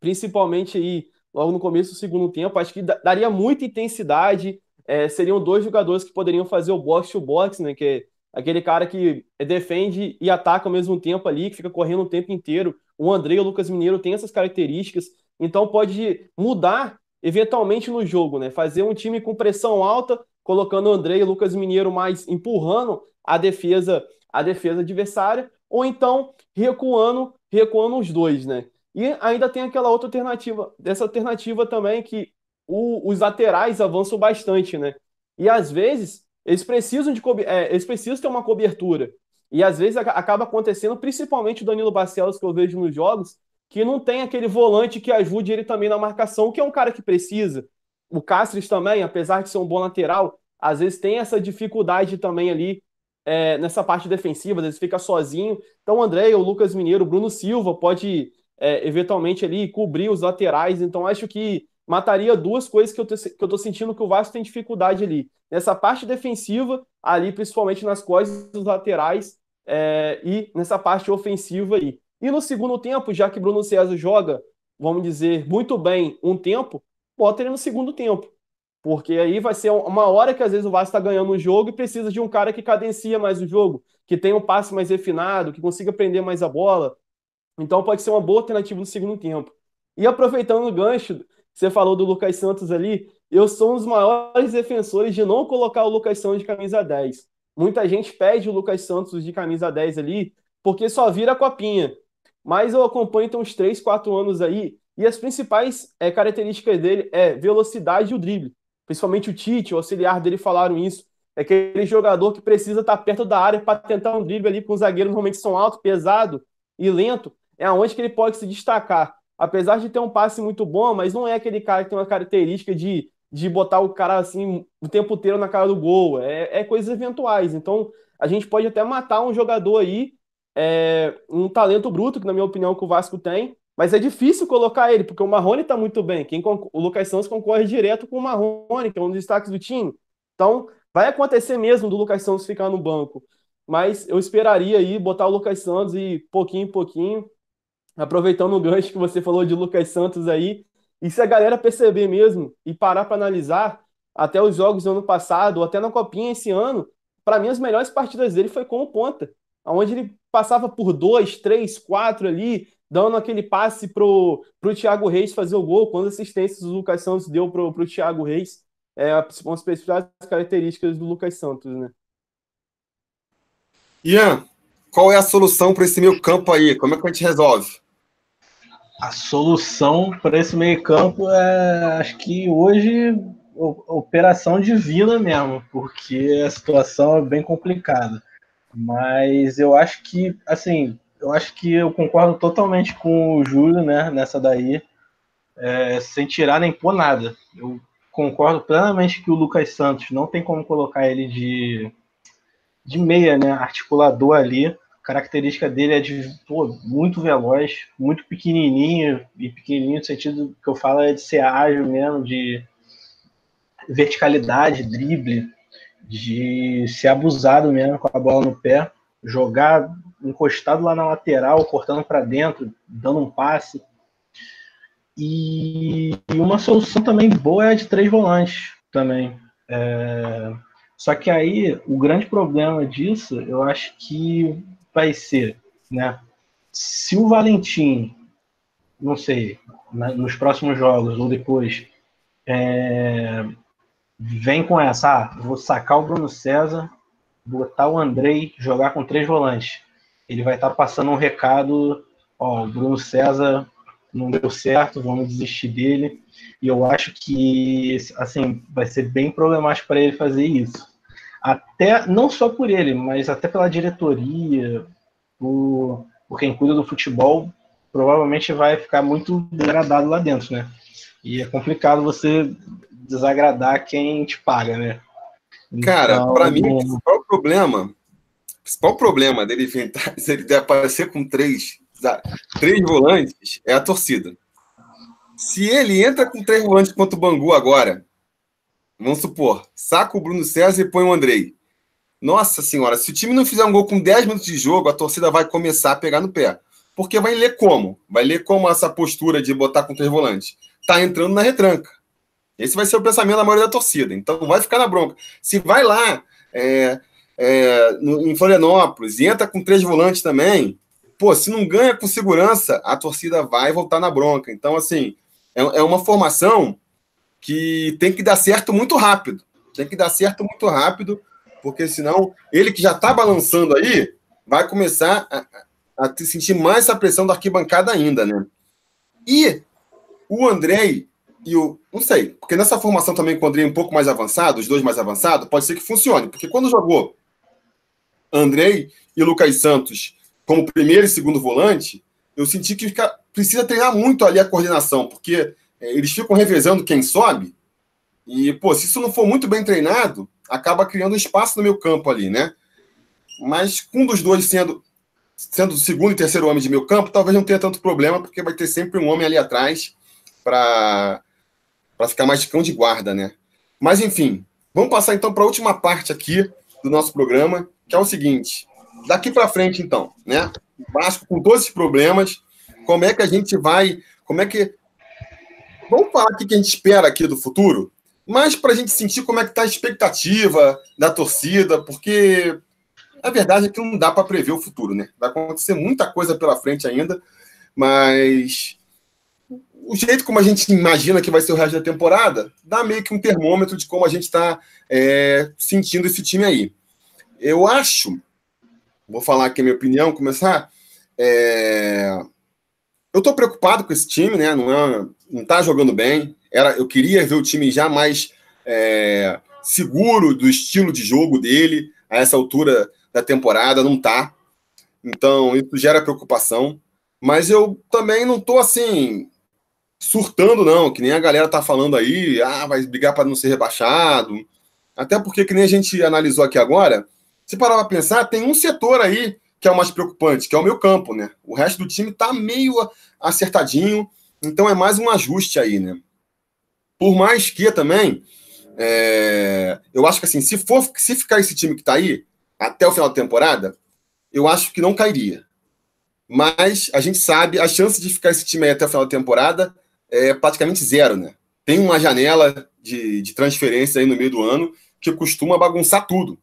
B: principalmente aí logo no começo do segundo tempo. Acho que daria muita intensidade. É, seriam dois jogadores que poderiam fazer o box to box, né, que é aquele cara que defende e ataca ao mesmo tempo ali, que fica correndo o tempo inteiro. O André e o Lucas Mineiro têm essas características. Então pode mudar eventualmente no jogo, né? Fazer um time com pressão alta, colocando o André e o Lucas Mineiro mais empurrando a defesa, a defesa adversária, ou então recuando, recuando os dois, né? E ainda tem aquela outra alternativa, dessa alternativa também que o, os laterais avançam bastante, né? E às vezes eles precisam de é, eles precisam ter uma cobertura. E às vezes acaba acontecendo, principalmente o Danilo Barcelos, que eu vejo nos jogos, que não tem aquele volante que ajude ele também na marcação, que é um cara que precisa. O Cáceres também, apesar de ser um bom lateral, às vezes tem essa dificuldade também ali é, nessa parte defensiva, às vezes fica sozinho. Então, o André, o Lucas Mineiro, o Bruno Silva pode é, eventualmente ali cobrir os laterais. Então, acho que mataria duas coisas que eu, tô, que eu tô sentindo que o Vasco tem dificuldade ali. Nessa parte defensiva, ali principalmente nas costas dos laterais, é, e nessa parte ofensiva aí. E no segundo tempo, já que Bruno César joga, vamos dizer, muito bem um tempo, bota ele no segundo tempo. Porque aí vai ser uma hora que às vezes o Vasco está ganhando o jogo e precisa de um cara que cadencia mais o jogo, que tenha um passe mais refinado, que consiga prender mais a bola. Então pode ser uma boa alternativa no segundo tempo. E aproveitando o gancho, você falou do Lucas Santos ali, eu sou um dos maiores defensores de não colocar o Lucas Santos de camisa 10. muita gente pede o Lucas Santos de camisa 10 ali, porque só vira copinha. Mas eu acompanho então uns 3, 4 anos aí, e as principais é, características dele é velocidade e o drible. Principalmente o Tite, o auxiliar dele falaram isso. É aquele jogador que precisa estar perto da área para tentar um drible ali com os zagueiros normalmente são alto, pesado e lento. É aonde que ele pode se destacar. Apesar de ter um passe muito bom, mas não é aquele cara que tem uma característica de, de botar o cara assim o tempo inteiro na cara do gol. É, é coisas eventuais. Então a gente pode até matar um jogador aí, é, um talento bruto, que na minha opinião que o Vasco tem, mas é difícil colocar ele, porque o Marrone está muito bem. Quem, o Lucas Santos concorre direto com o Marrone, que é um dos destaques do time. Então, vai acontecer mesmo do Lucas Santos ficar no banco. Mas eu esperaria aí botar o Lucas Santos e pouquinho em pouquinho, aproveitando o gancho que você falou de Lucas Santos aí. E se a galera perceber mesmo e parar para analisar, até os jogos do ano passado, ou até na Copinha esse ano, para mim as melhores partidas dele foi como ponta, onde ele passava por dois, três, quatro ali, dando aquele passe pro, pro Thiago Reis fazer o gol, quando assistências o Lucas Santos deu pro, pro Thiago Reis, é, as principais características do Lucas Santos, né?
A: Ian, qual é a solução para esse meio campo aí? Como é que a gente resolve?
C: A solução para esse meio campo é, acho que hoje, operação divina mesmo, porque a situação é bem complicada. Mas eu acho que, assim, eu acho que eu concordo totalmente com o Júlio, né, nessa daí, é, sem tirar nem pôr nada. Eu concordo plenamente que o Lucas Santos não tem como colocar ele de, de meia, né, articulador ali. A característica dele é de pô, muito veloz, muito pequenininho, e pequenininho no sentido que eu falo é de ser ágil mesmo, de verticalidade, drible, de ser abusado mesmo com a bola no pé, jogar encostado lá na lateral, cortando para dentro, dando um passe. E, e, uma solução também boa é a de três volantes também. É, só que aí o grande problema disso, eu acho que vai ser, né? Se o Valentim, não sei, nos próximos jogos ou depois, é, vem com essa, ah, vou sacar o Bruno César, botar o Andrei, jogar com três volantes ele vai estar tá passando um recado, ó, o Bruno César não deu certo, vamos desistir dele. E eu acho que assim vai ser bem problemático para ele fazer isso. Até não só por ele, mas até pela diretoria, por, por quem cuida do futebol, provavelmente vai ficar muito degradado lá dentro, né? E é complicado você desagradar quem te paga, né?
A: Cara, então, para mim, qual é o problema principal problema dele inventar, (laughs) ele aparecer com três, três volantes é a torcida. Se ele entra com três volantes contra o Bangu agora, vamos supor, saca o Bruno César e põe o Andrei. Nossa senhora, se o time não fizer um gol com 10 minutos de jogo, a torcida vai começar a pegar no pé. Porque vai ler como? Vai ler como essa postura de botar com três volantes. Tá entrando na retranca. Esse vai ser o pensamento da maioria da torcida. Então vai ficar na bronca. Se vai lá, é, é, no, em Florianópolis e entra com três volantes também, pô, se não ganha com segurança, a torcida vai voltar na bronca. Então, assim, é, é uma formação que tem que dar certo muito rápido. Tem que dar certo muito rápido, porque senão ele que já está balançando aí vai começar a, a sentir mais essa pressão da arquibancada ainda, né? E o Andrei e o. Não sei, porque nessa formação também com o Andrei um pouco mais avançado, os dois mais avançados, pode ser que funcione, porque quando jogou Andrei e Lucas Santos como primeiro e segundo volante, eu senti que fica, precisa treinar muito ali a coordenação, porque é, eles ficam revezando quem sobe, e, pô, se isso não for muito bem treinado, acaba criando espaço no meu campo ali, né? Mas com um dos dois sendo sendo o segundo e terceiro homem de meu campo, talvez não tenha tanto problema, porque vai ter sempre um homem ali atrás para ficar mais de cão de guarda, né? Mas enfim, vamos passar então para a última parte aqui do nosso programa, que é o seguinte: daqui para frente, então, né? O Vasco com todos esses problemas, como é que a gente vai. Como é que. Vamos falar o que a gente espera aqui do futuro, mas para a gente sentir como é que está a expectativa da torcida, porque a verdade é que não dá para prever o futuro, né? Vai acontecer muita coisa pela frente ainda, mas o jeito como a gente imagina que vai ser o resto da temporada dá meio que um termômetro de como a gente está é, sentindo esse time aí. Eu acho, vou falar aqui a minha opinião, começar. É... Eu estou preocupado com esse time, né? Não, é, não tá jogando bem. Era, eu queria ver o time já mais é, seguro do estilo de jogo dele a essa altura da temporada, não tá. Então, isso gera preocupação. Mas eu também não tô assim surtando, não, que nem a galera tá falando aí, ah, vai brigar para não ser rebaixado. Até porque, que nem a gente analisou aqui agora, se parar para pensar, tem um setor aí que é o mais preocupante, que é o meu campo, né? O resto do time tá meio acertadinho, então é mais um ajuste aí, né? Por mais que também, é... eu acho que assim, se for se ficar esse time que tá aí até o final da temporada, eu acho que não cairia. Mas a gente sabe a chance de ficar esse time aí até o final da temporada é praticamente zero, né? Tem uma janela de, de transferência aí no meio do ano que costuma bagunçar tudo.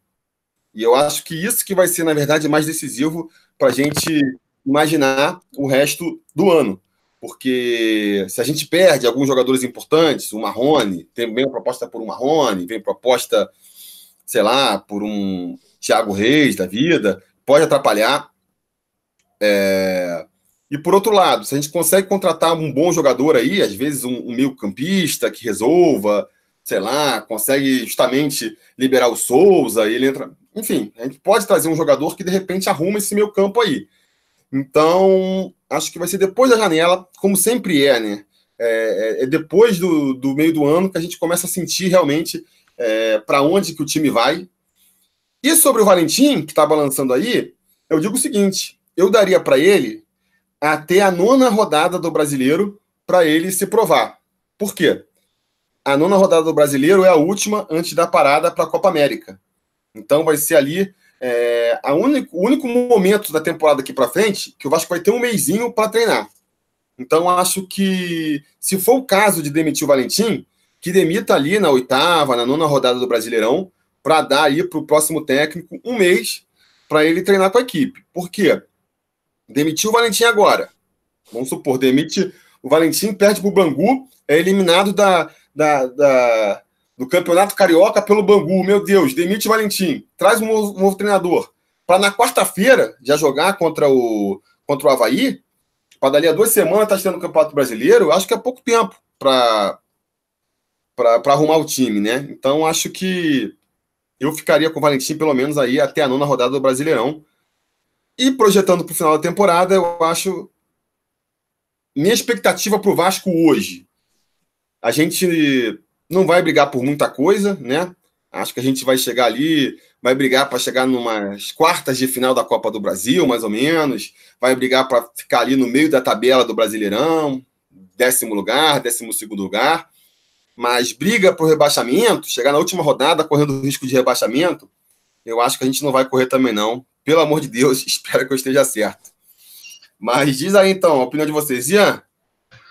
A: E eu acho que isso que vai ser, na verdade, mais decisivo para a gente imaginar o resto do ano. Porque se a gente perde alguns jogadores importantes, o Marrone, tem bem proposta por um Marrone, vem proposta, sei lá, por um Thiago Reis da vida, pode atrapalhar. É... E por outro lado, se a gente consegue contratar um bom jogador aí, às vezes um, um meio-campista que resolva, sei lá, consegue justamente liberar o Souza, ele entra. Enfim, a gente pode trazer um jogador que de repente arruma esse meio campo aí. Então, acho que vai ser depois da janela, como sempre é, né? É, é, é depois do, do, meio do ano que a gente começa a sentir realmente é, para onde que o time vai. E sobre o Valentim, que está balançando aí, eu digo o seguinte: eu daria para ele até a nona rodada do brasileiro para ele se provar. Por quê? A nona rodada do brasileiro é a última antes da parada para a Copa América. Então vai ser ali é, a único, o único momento da temporada aqui para frente que o Vasco vai ter um mêsinho para treinar. Então acho que se for o caso de demitir o Valentim, que demita ali na oitava, na nona rodada do Brasileirão, para dar aí para o próximo técnico um mês para ele treinar com a equipe. Por quê? Demitiu o Valentim agora. Vamos supor, demite o Valentim, perde para o Bangu, é eliminado da, da, da, do Campeonato Carioca pelo Bangu. Meu Deus, demite o Valentim, traz um novo, um novo treinador. Para na quarta-feira já jogar contra o, contra o Havaí, para dali a duas semanas estar tá estando no Campeonato Brasileiro, acho que é pouco tempo para arrumar o time, né? Então acho que eu ficaria com o Valentim pelo menos aí até a nona rodada do Brasileirão e projetando para o final da temporada, eu acho. Minha expectativa para o Vasco hoje. A gente não vai brigar por muita coisa, né? Acho que a gente vai chegar ali, vai brigar para chegar numas quartas de final da Copa do Brasil, mais ou menos. Vai brigar para ficar ali no meio da tabela do Brasileirão, décimo lugar, décimo segundo lugar. Mas briga para o rebaixamento, chegar na última rodada correndo risco de rebaixamento, eu acho que a gente não vai correr também, não. Pelo amor de Deus, (laughs) espero que eu esteja certo. Mas diz aí então, a opinião de vocês. Ian,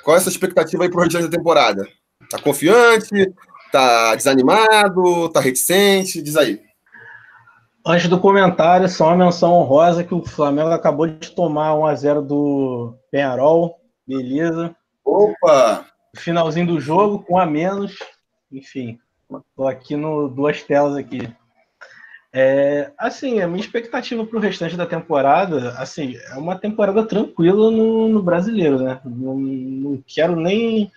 A: qual é a sua expectativa aí para o restante da temporada? Tá confiante? Tá desanimado? Tá reticente? Diz aí.
C: Antes do comentário, só uma menção honrosa que o Flamengo acabou de tomar 1x0 do Penharol. Beleza.
A: Opa!
C: Finalzinho do jogo, com a menos. Enfim, tô aqui no duas telas aqui. É, assim, a minha expectativa para o restante da temporada, assim, é uma temporada tranquila no, no brasileiro, né? Não, não, quero nem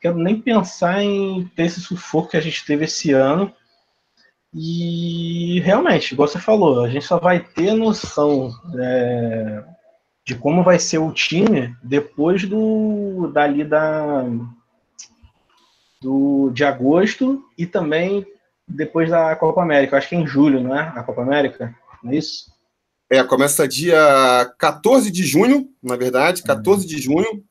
C: quero nem pensar em ter esse sufoco que a gente teve esse ano. E realmente, igual você falou, a gente só vai ter noção é, de como vai ser o time depois do dali da do, de agosto e também depois da Copa América. Acho que é em julho, não é? A Copa América, não é isso?
A: É, começa dia 14 de junho, na verdade, 14 uhum. de junho,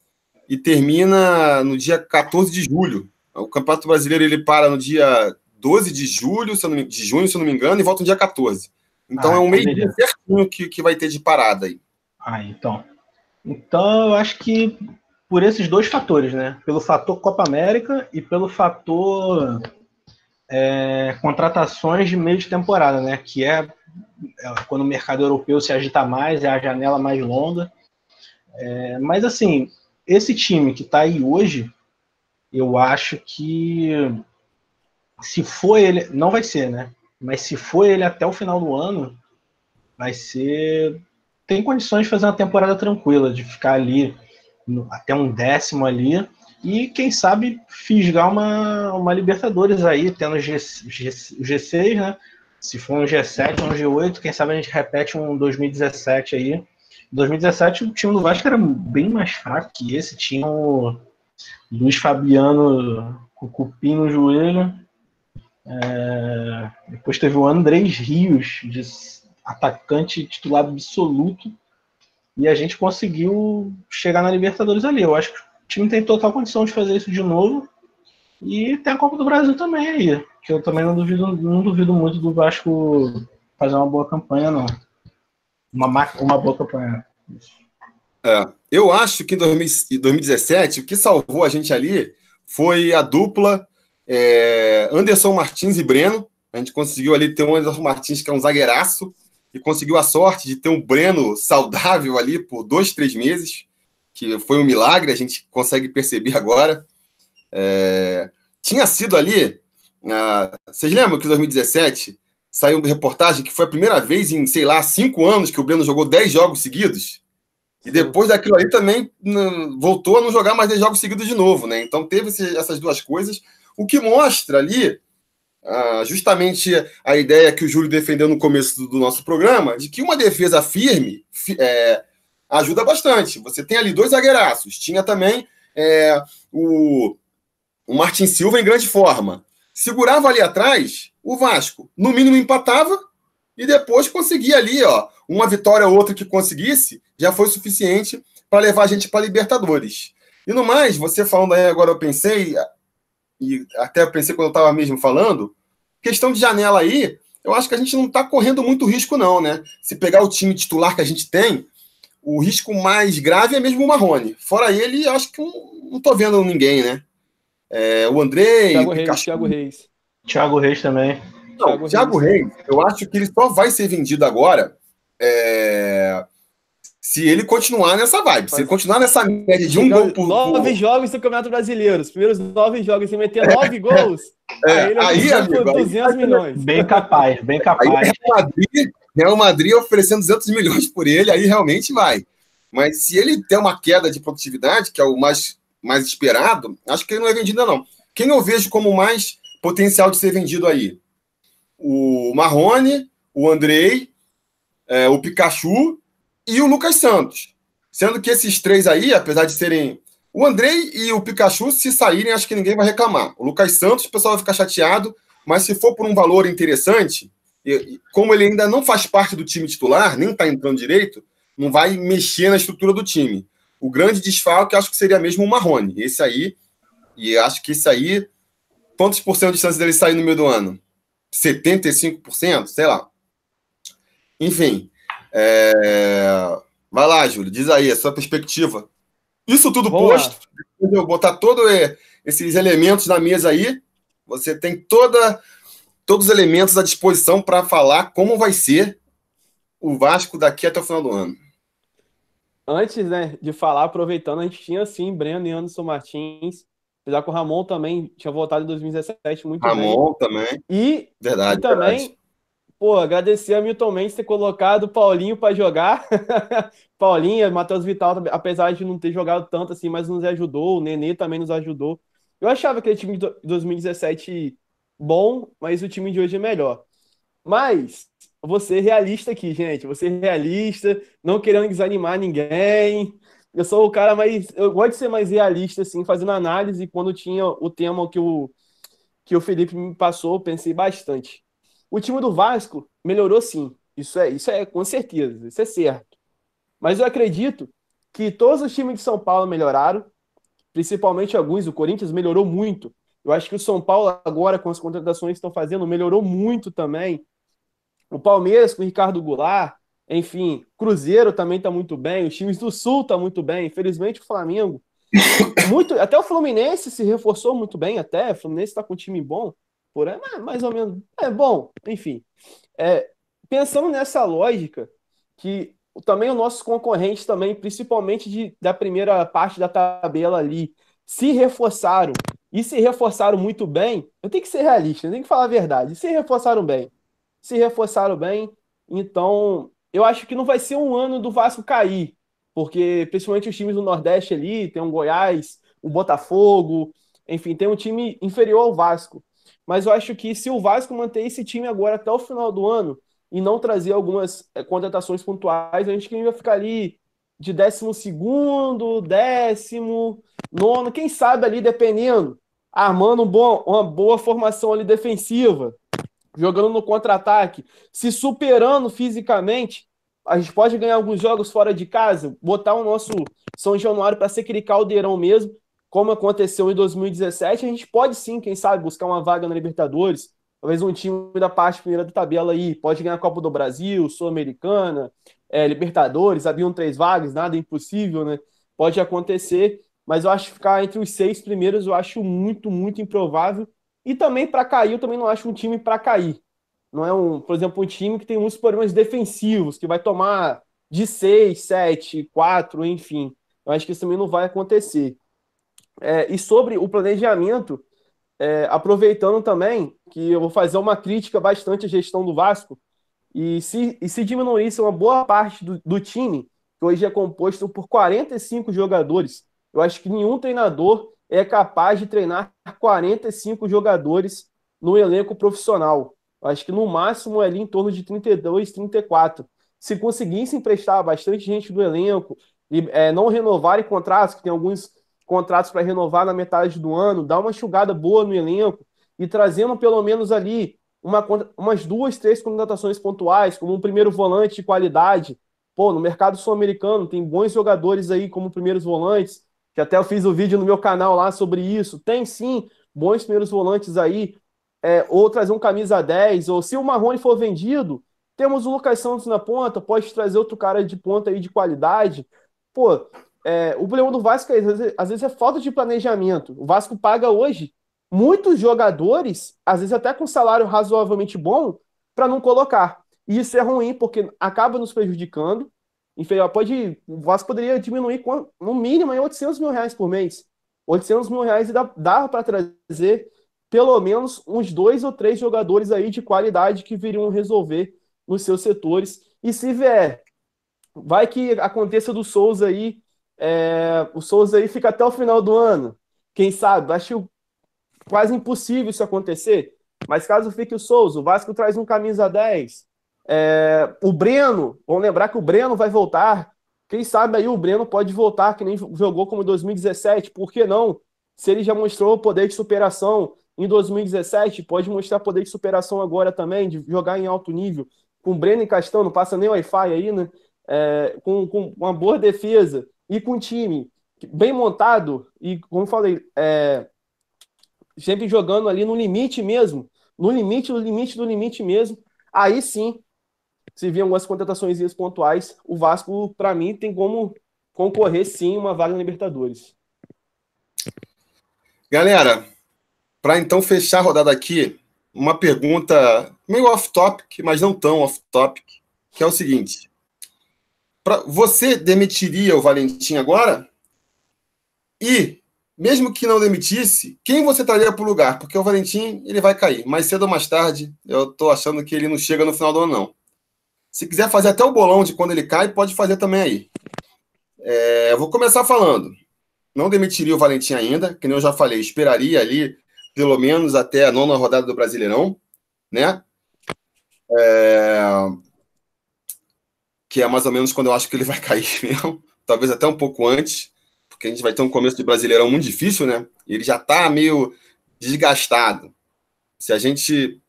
A: e termina no dia 14 de julho. O Campeonato Brasileiro ele para no dia 12 de julho, se não, de junho, se eu não me engano, e volta no dia 14. Então ah, é um mês certinho que, que vai ter de parada aí.
C: Ah, então. Então eu acho que por esses dois fatores, né? Pelo fator Copa América e pelo fator é, contratações de meio de temporada, né? Que é, é, quando o mercado europeu se agita mais, é a janela mais longa. É, mas assim, esse time que está aí hoje, eu acho que se for ele, não vai ser, né? mas se for ele até o final do ano, vai ser. Tem condições de fazer uma temporada tranquila, de ficar ali no, até um décimo ali. E quem sabe fisgar uma, uma Libertadores aí, tendo G, G, G6, né? Se for um G7 ou um G8, quem sabe a gente repete um 2017 aí. 2017 o time do Vasco era bem mais fraco que esse. Tinha o Luiz Fabiano com o cupim no joelho. É... Depois teve o Andrés Rios, de atacante titular absoluto. E a gente conseguiu chegar na Libertadores ali. Eu acho que o time tem total condição de fazer isso de novo. E tem a Copa do Brasil também aí. Que eu também não duvido, não duvido muito do Vasco fazer uma boa campanha, não. Uma, uma boa campanha.
A: É, eu acho que em 2017 o que salvou a gente ali foi a dupla é, Anderson Martins e Breno. A gente conseguiu ali ter um Anderson Martins que é um zagueiraço e conseguiu a sorte de ter um Breno saudável ali por dois, três meses, que foi um milagre, a gente consegue perceber (laughs) agora. É, tinha sido ali. Uh, vocês lembram que em 2017 saiu uma reportagem que foi a primeira vez em, sei lá, cinco anos que o Breno jogou dez jogos seguidos? E depois daquilo aí também voltou a não jogar mais dez jogos seguidos de novo, né? Então teve essas duas coisas, o que mostra ali ah, justamente a ideia que o Júlio defendeu no começo do, nosso programa, de que uma defesa firme é, ajuda bastante. Você tem ali dois zagueiraços, tinha também é, o, o Martin Silva em grande forma. Segurava ali atrás, o Vasco, no mínimo empatava e depois conseguia ali, ó, uma vitória ou outra que conseguisse, já foi suficiente para levar a gente para Libertadores. E no mais, você falando aí agora, eu pensei, e até pensei quando eu estava mesmo falando, questão de janela aí, eu acho que a gente não está correndo muito risco, não, né? Se pegar o time titular que a gente tem, o risco mais grave é mesmo o Marrone. Fora ele, acho que não estou vendo ninguém, né? É, o André.
B: Thiago Reis, Thiago Reis.
C: Thiago Reis também.
A: Não, Thiago, Thiago Reis, eu acho que ele só vai ser vendido agora é, se ele continuar nessa vibe, se ele continuar nessa média de um gol por
B: Nove por... jogos no Campeonato Brasileiro, os primeiros nove jogos, se meter nove gols,
A: é, aí ele aí, amigo, 200
C: aí, milhões. Bem capaz, bem capaz. Aí
A: Madrid, Real Madrid oferecendo 200 milhões por ele, aí realmente vai. Mas se ele tem uma queda de produtividade, que é o mais, mais esperado, acho que ele não é vendido não. Quem eu vejo como mais potencial de ser vendido aí? O Marrone, o Andrei, é, o Pikachu e o Lucas Santos. Sendo que esses três aí, apesar de serem. O Andrei e o Pikachu, se saírem, acho que ninguém vai reclamar. O Lucas Santos, o pessoal vai ficar chateado, mas se for por um valor interessante, e, como ele ainda não faz parte do time titular, nem está entrando direito, não vai mexer na estrutura do time. O grande desfalque acho que seria mesmo o Marrone. Esse aí, e acho que esse aí, quantos por cento de chance dele sair no meio do ano? 75%? Sei lá. Enfim, é... Vai lá, Júlio, diz aí a sua perspectiva. Isso tudo Vamos posto, eu botar todos esses elementos na mesa aí, você tem toda, todos os elementos à disposição para falar como vai ser o Vasco daqui até o final do ano.
B: Antes né, de falar, aproveitando, a gente tinha sim Breno e Anderson Martins, apesar que o Ramon também tinha voltado em 2017 muito
A: Ramon
B: bem.
A: Ramon também.
B: E,
A: verdade,
B: e também
A: verdade
B: pô, agradecer a Milton Mendes ter colocado o Paulinho para jogar. (laughs) Paulinho, Matheus Vital, apesar de não ter jogado tanto assim, mas nos ajudou. O Nenê também nos ajudou. Eu achava aquele time de 2017 bom, mas o time de hoje é melhor. Mas vou ser realista aqui, gente. Vou ser realista, não querendo desanimar ninguém. Eu sou o cara mais. Eu gosto de ser mais realista, assim, fazendo análise. Quando tinha o tema que o, que o Felipe me passou, pensei bastante. O time do Vasco melhorou sim. Isso é, isso é com certeza, isso é certo. Mas eu acredito que todos os times de São Paulo melhoraram, principalmente alguns. O Corinthians melhorou muito. Eu acho que o São Paulo, agora, com as contratações que estão fazendo, melhorou muito também. O Palmeiras com o Ricardo Goulart, enfim, Cruzeiro também está muito bem, os times do Sul estão tá muito bem. Infelizmente, o Flamengo. (coughs) muito, até o Fluminense se reforçou muito bem, até. O Fluminense está com um time bom por aí, mais ou menos. É bom, enfim. É, pensando nessa lógica, que também os nossos concorrentes também, principalmente de, da primeira parte da tabela ali, se reforçaram e se reforçaram muito bem, eu tenho que ser realista, eu tenho que falar a verdade, se reforçaram bem. se reforçaram bem. Então, eu acho que não vai ser um ano do Vasco cair, porque principalmente os times do Nordeste ali, tem um Goiás, o Botafogo, enfim, tem um time inferior ao Vasco. Mas eu acho que se o Vasco manter esse time agora até o final do ano e não trazer algumas é, contratações pontuais, a gente vai ficar ali de décimo segundo, décimo, nono, quem sabe ali, dependendo, armando um bom, uma boa formação ali defensiva, jogando no contra-ataque, se superando fisicamente, a gente pode ganhar alguns jogos fora de casa, botar o nosso São Januário para ser aquele caldeirão mesmo, como aconteceu em 2017, a gente pode sim, quem sabe, buscar uma vaga na Libertadores, talvez um time da parte primeira da tabela aí, pode ganhar a Copa do Brasil, Sul-Americana, é, Libertadores, haviam três vagas, nada impossível, né? Pode acontecer, mas eu acho que ficar entre os seis primeiros eu acho muito, muito improvável. E também para cair, eu também não acho um time para cair. Não é um, por exemplo, um time que tem muitos problemas defensivos, que vai tomar de seis, sete, quatro, enfim. Eu acho que isso também não vai acontecer. É, e sobre o planejamento, é, aproveitando também que eu vou fazer uma crítica bastante à gestão do Vasco, e se, e se diminuísse uma boa parte do, do time, que hoje é composto por 45 jogadores, eu acho que nenhum treinador é capaz de treinar 45 jogadores no elenco profissional. Eu acho que no máximo é ali em torno de 32, 34. Se conseguissem emprestar bastante gente do elenco, e é, não renovarem contratos, que tem alguns contratos para renovar na metade do ano, dar uma enxugada boa no elenco e trazendo pelo menos ali uma, umas duas, três contratações pontuais, como um primeiro volante de qualidade. Pô, no mercado sul-americano tem bons jogadores aí como primeiros volantes, que até eu fiz o um vídeo no meu canal lá sobre isso. Tem sim bons primeiros volantes aí, é, ou trazer um camisa 10, ou se o Marrone for vendido, temos o Lucas Santos na ponta, pode trazer outro cara de ponta aí de qualidade. Pô, é, o problema do Vasco é, às vezes, às vezes é falta de planejamento. O Vasco paga hoje muitos jogadores, às vezes até com salário razoavelmente bom, para não colocar. E isso é ruim, porque acaba nos prejudicando. Inferior, pode, o Vasco poderia diminuir no mínimo em 800 mil reais por mês. 800 mil reais dá, dá para trazer pelo menos uns dois ou três jogadores aí de qualidade que viriam resolver nos seus setores. E se vier, vai que aconteça do Souza aí, é, o Souza aí fica até o final do ano. Quem sabe? Acho quase impossível isso acontecer. Mas caso fique o Souza, o Vasco traz um camisa 10. É, o Breno, vamos lembrar que o Breno vai voltar. Quem sabe aí o Breno pode voltar, que nem jogou como em 2017. Por que não? Se ele já mostrou poder de superação em 2017, pode mostrar poder de superação agora também, de jogar em alto nível. Com o Breno e Castão, não passa nem Wi-Fi aí, né? É, com, com uma boa defesa e com um time bem montado e, como falei, é, sempre jogando ali no limite mesmo, no limite, no limite, no limite mesmo, aí sim, se vier algumas contratações pontuais, o Vasco, para mim, tem como concorrer sim uma vaga na Libertadores.
A: Galera, para então fechar a rodada aqui, uma pergunta meio off-topic, mas não tão off-topic, que é o seguinte: pra, você demitiria o Valentim agora? E mesmo que não demitisse, quem você traria para o lugar? Porque o Valentim ele vai cair. Mais cedo ou mais tarde, eu estou achando que ele não chega no final do ano, não. Se quiser fazer até o bolão de quando ele cai, pode fazer também aí. É, eu vou começar falando. Não demitiria o Valentim ainda, que nem eu já falei, esperaria ali pelo menos até a nona rodada do Brasileirão, né? É, que é mais ou menos quando eu acho que ele vai (laughs) cair mesmo, talvez até um pouco antes porque a gente vai ter um começo de Brasileirão muito difícil, né? Ele já tá meio desgastado. Se a gente.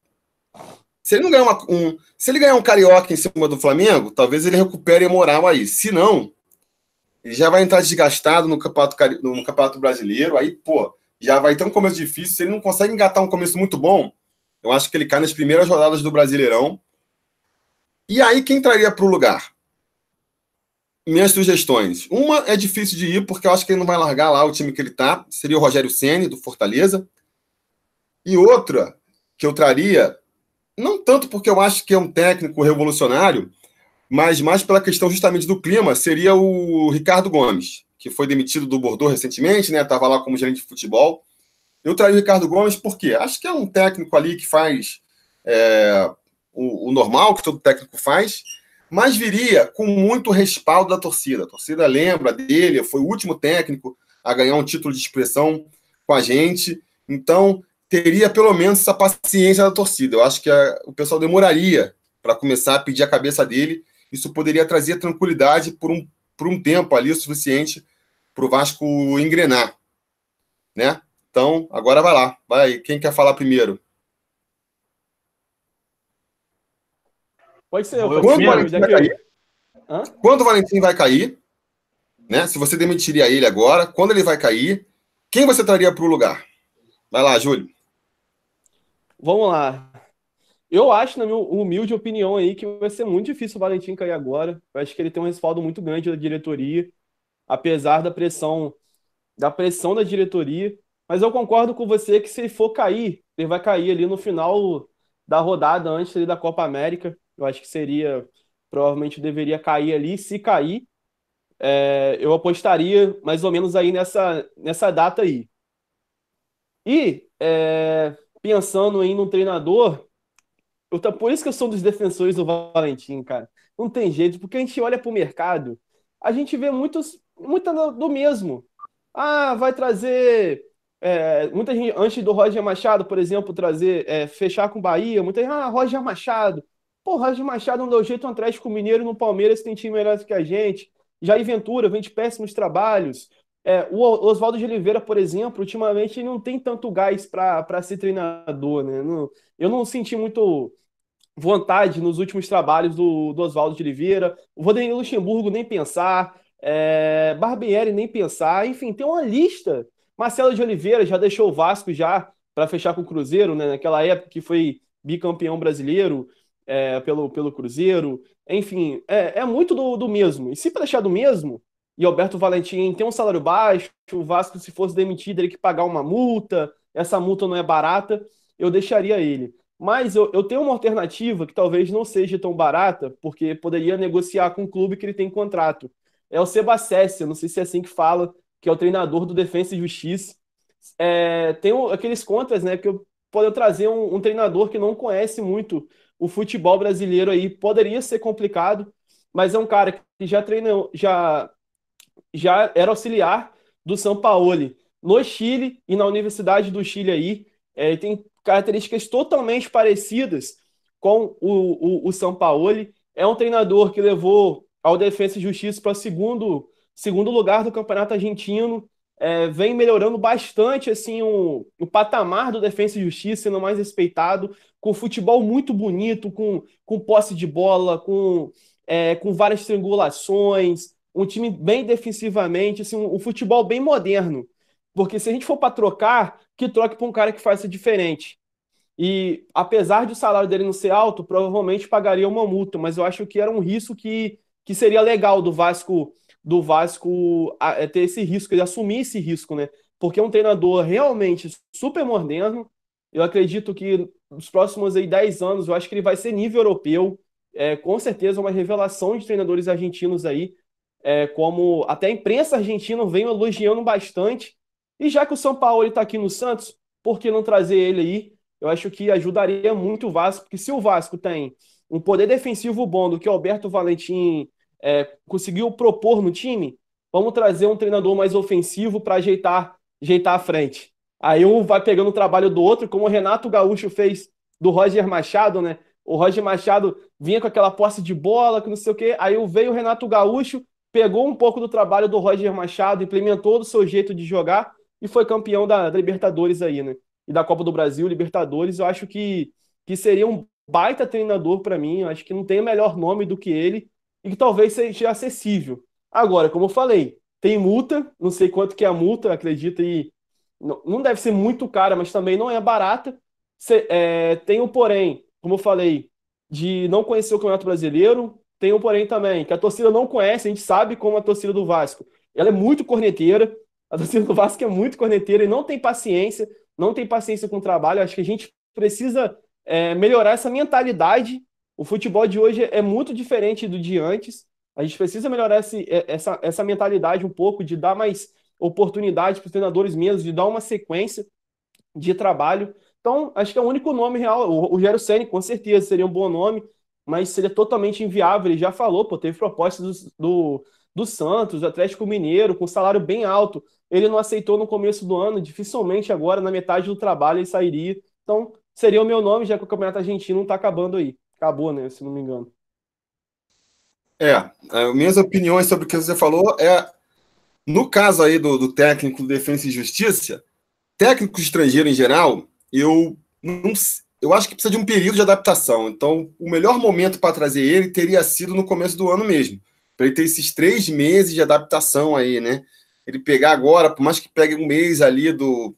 A: Se ele não ganhar uma, um. Se ele ganhar um carioca em cima do Flamengo, talvez ele recupere a moral aí. Se não, ele já vai entrar desgastado no campeonato, no campeonato brasileiro. Aí, pô, já vai ter um começo difícil. Se ele não consegue engatar um começo muito bom, eu acho que ele cai nas primeiras rodadas do Brasileirão. E aí, quem traria para o lugar? minhas sugestões. Uma é difícil de ir, porque eu acho que ele não vai largar lá o time que ele tá. Seria o Rogério Ceni do Fortaleza. E outra que eu traria, não tanto porque eu acho que é um técnico revolucionário, mas mais pela questão justamente do clima, seria o Ricardo Gomes, que foi demitido do Bordeaux recentemente, né? Tava lá como gerente de futebol. Eu traria o Ricardo Gomes porque acho que é um técnico ali que faz é, o, o normal que todo técnico faz, mas viria com muito respaldo da torcida. A torcida lembra dele, foi o último técnico a ganhar um título de expressão com a gente. Então, teria pelo menos essa paciência da torcida. Eu acho que a, o pessoal demoraria para começar a pedir a cabeça dele. Isso poderia trazer tranquilidade por um, por um tempo ali o suficiente para o Vasco engrenar. Né? Então, agora vai lá. Vai, quem quer falar primeiro?
B: Pode ser.
A: Eu Quando, o Valentim vai cair? Quando o Valentim vai cair? Né? Se você demitiria ele agora, quando ele vai cair, quem você traria para o lugar? Vai lá, Júlio.
B: Vamos lá. Eu acho, na minha humilde opinião aí, que vai ser muito difícil o Valentim cair agora. Eu acho que ele tem um respaldo muito grande da diretoria, apesar da pressão da pressão da diretoria. Mas eu concordo com você que se ele for cair, ele vai cair ali no final da rodada antes ali da Copa América. Eu acho que seria, provavelmente deveria cair ali. Se cair, é, eu apostaria mais ou menos aí nessa, nessa data aí. E é, pensando em um treinador, eu, por isso que eu sou um dos defensores do Valentim, cara. Não tem jeito, porque a gente olha para o mercado, a gente vê muitos, muito do mesmo. Ah, vai trazer. É, muita gente, antes do Roger Machado, por exemplo, trazer, é, fechar com o Bahia, muita gente, ah, Roger Machado. Pô, Roger Machado não deu jeito no Atlético Mineiro no Palmeiras tem time melhor que a gente. Jair Ventura vem de péssimos trabalhos. É, o Oswaldo de Oliveira, por exemplo, ultimamente não tem tanto gás para ser treinador, né? Não, eu não senti muito vontade nos últimos trabalhos do, do Oswaldo de Oliveira. O Rodrigo Luxemburgo nem pensar. É, Barbieri nem pensar. Enfim, tem uma lista. Marcelo de Oliveira já deixou o Vasco já para fechar com o Cruzeiro, né? Naquela época que foi bicampeão brasileiro é, pelo, pelo Cruzeiro. Enfim, é, é muito do, do mesmo. E se para deixar do mesmo, e Alberto Valentim tem um salário baixo, o Vasco, se fosse demitido, ele que pagar uma multa, essa multa não é barata, eu deixaria ele. Mas eu, eu tenho uma alternativa que talvez não seja tão barata, porque poderia negociar com o clube que ele tem contrato. É o Sebacessia, não sei se é assim que fala, que é o treinador do Defensa e Justiça. É, tem aqueles contras, né, que eu poderia trazer um, um treinador que não conhece muito o futebol brasileiro aí. Poderia ser complicado, mas é um cara que já treinou, já já era auxiliar do São Paulo no Chile e na Universidade do Chile aí. É, tem características totalmente parecidas com o, o, o São Paulo. É um treinador que levou ao Defesa e Justiça para segundo segundo lugar do Campeonato Argentino. É, vem melhorando bastante assim o, o patamar do Defesa e Justiça, sendo mais respeitado, com futebol muito bonito, com, com posse de bola, com, é, com várias triangulações, um time bem defensivamente, assim, um, um futebol bem moderno. Porque se a gente for para trocar, que troque para um cara que faça diferente. E apesar de o salário dele não ser alto, provavelmente pagaria uma multa, mas eu acho que era um risco que, que seria legal do Vasco do Vasco é, ter esse risco, ele assumir esse risco, né? Porque é um treinador realmente super moderno. Eu acredito que nos próximos aí 10 anos, eu acho que ele vai ser nível europeu. É, com certeza uma revelação de treinadores argentinos aí é, como até a imprensa argentina vem elogiando bastante. E já que o São Paulo está aqui no Santos, por que não trazer ele aí? Eu acho que ajudaria muito o Vasco, porque se o Vasco tem um poder defensivo bom do que o Alberto Valentim é, conseguiu propor no time, vamos trazer um treinador mais ofensivo para ajeitar, ajeitar a frente. Aí um vai pegando o trabalho do outro, como o Renato Gaúcho fez do Roger Machado, né? O Roger Machado vinha com aquela posse de bola, que não sei o quê. Aí veio o Renato Gaúcho, pegou um pouco do trabalho do Roger Machado, implementou do seu jeito de jogar e foi campeão da, da Libertadores aí, né? E da Copa do Brasil, Libertadores. Eu acho que, que seria um baita treinador para mim. Eu acho que não tem melhor nome do que ele e que talvez seja acessível. Agora, como eu falei, tem multa, não sei quanto que é a multa, acredito, e não deve ser muito cara, mas também não é barata. é, tem o porém, como eu falei, de não conhecer o Campeonato Brasileiro, tem um porém também, que a torcida não conhece, a gente sabe como a torcida do Vasco. Ela é muito corneteira, a torcida do Vasco é muito corneteira e não tem paciência, não tem paciência com o trabalho. Acho que a gente precisa é, melhorar essa mentalidade. O futebol de hoje é muito diferente do de antes. A gente precisa melhorar esse, é, essa, essa mentalidade um pouco, de dar mais oportunidade para os treinadores mesmo, de dar uma sequência de trabalho Então, acho que é o único nome real. O Rogério Senni, com certeza, seria um bom nome, mas seria totalmente inviável. Ele já falou, pô, teve propostas do, do, do Santos, do Atlético Mineiro, com salário bem alto. Ele não aceitou no começo do ano, dificilmente agora, na metade do trabalho, ele sairia. Então, seria o meu nome, já que o Campeonato Argentino não está acabando aí. Acabou, né? Se não me engano.
A: É, minhas opiniões sobre o que você falou é no caso aí do, do técnico de Defesa e Justiça, técnico estrangeiro em geral, eu não, eu acho que precisa de um período de adaptação. Então, o melhor momento para trazer ele teria sido no começo do ano mesmo, para ele ter esses três meses de adaptação aí, né? Ele pegar agora, por mais que pegue um mês ali do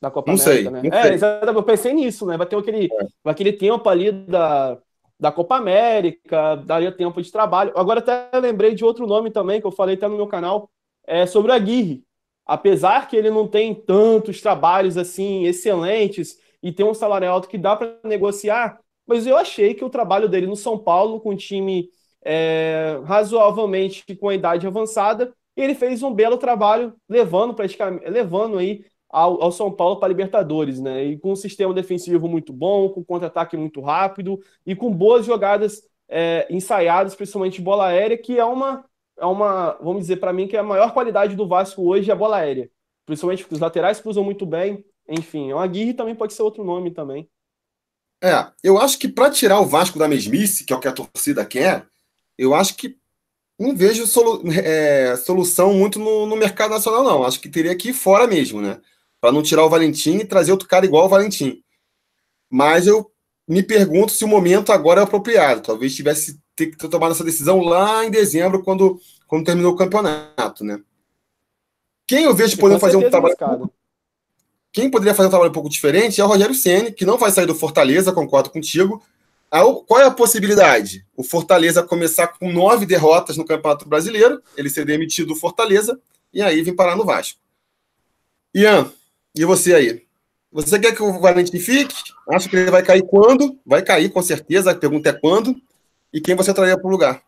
B: da Copa não América, sei, né? Não é, exatamente. Eu pensei nisso, né? Vai ter aquele, é. aquele tempo ali da, da Copa América, daria tempo de trabalho. Agora até lembrei de outro nome também que eu falei até no meu canal, é sobre o Aguirre. Apesar que ele não tem tantos trabalhos assim excelentes e tem um salário alto que dá para negociar, mas eu achei que o trabalho dele no São Paulo, com um time é, razoavelmente com a idade avançada, ele fez um belo trabalho levando praticamente levando aí ao, ao São Paulo para Libertadores, né? E com um sistema defensivo muito bom, com contra-ataque muito rápido e com boas jogadas é, ensaiadas, principalmente bola aérea, que é uma, é uma vamos dizer para mim, que é a maior qualidade do Vasco hoje é a bola aérea. Principalmente porque os laterais cruzam muito bem. Enfim, o Aguirre também pode ser outro nome também.
A: É, eu acho que para tirar o Vasco da mesmice, que é o que a torcida quer, eu acho que não vejo solu é, solução muito no, no, mercado nacional, não. Acho que teria que ir fora mesmo, né? para não tirar o Valentim e trazer outro cara igual ao Valentim. Mas eu me pergunto se o momento agora é apropriado. Talvez tivesse ter que ter tomado essa decisão lá em dezembro, quando, quando terminou o campeonato, né? Quem eu vejo podendo fazer um trabalho. Buscado. Quem poderia fazer um trabalho um pouco diferente é o Rogério Ceni, que não vai sair do Fortaleza, concordo contigo. Qual é a possibilidade? O Fortaleza começar com nove derrotas no Campeonato Brasileiro, ele ser demitido do Fortaleza e aí vir parar no Vasco. Ian, e você aí? Você quer que o Valentim fique? Acha que ele vai cair quando? Vai cair, com certeza. A pergunta é quando. E quem você traria para o lugar?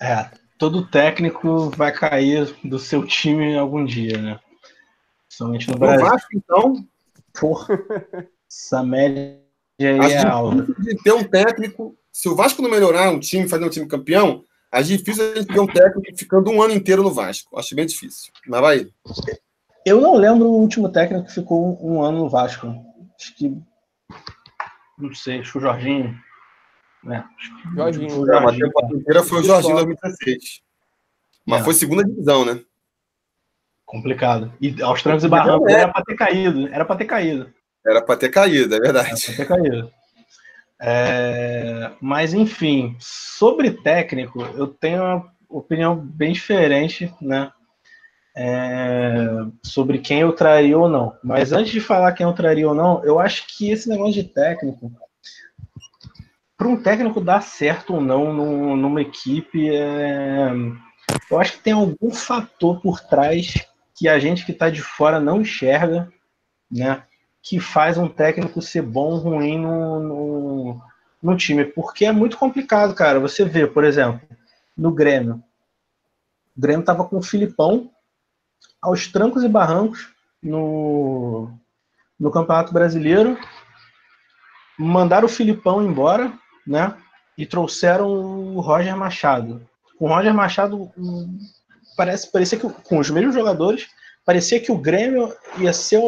C: É, todo técnico vai cair do seu time algum dia, né? Somente no Brasil. Vasco, então. Porra, essa média aí é alta.
A: De ter um técnico, se o Vasco não melhorar um time, fazer um time campeão, é difícil a gente ter um técnico ficando um ano inteiro no Vasco. Acho bem difícil. Mas vai.
C: Eu não lembro o último técnico que ficou um, ano no Vasco. Acho que. Não sei, acho que o Jorginho.
A: Né? Jorginho. O Jorginho. a temporada inteira foi o Jorginho em 2016. Mas é. foi segunda divisão, né?
C: Complicado. E aos trancos e barrancos é. era para ter caído. Era para ter caído.
A: Era para ter caído, é verdade. Era
C: ter caído. É, mas, enfim, sobre técnico, eu tenho uma opinião bem diferente, né? é, sobre quem eu traria ou não. Mas antes de falar quem eu traria ou não, eu acho que esse negócio de técnico, para um técnico dar certo ou não numa equipe, é, eu acho que tem algum fator por trás que a gente que está de fora não enxerga, né? Que faz um técnico ser bom ou ruim no, no, no time. Porque é muito complicado, cara. Você vê, por exemplo, no Grêmio. O Grêmio tava com o Filipão, aos trancos e barrancos no, no Campeonato Brasileiro, mandaram o Filipão embora, né? E trouxeram o Roger Machado. Com o Roger Machado, parece, parecia que com os mesmos jogadores, parecia que o Grêmio ia ser.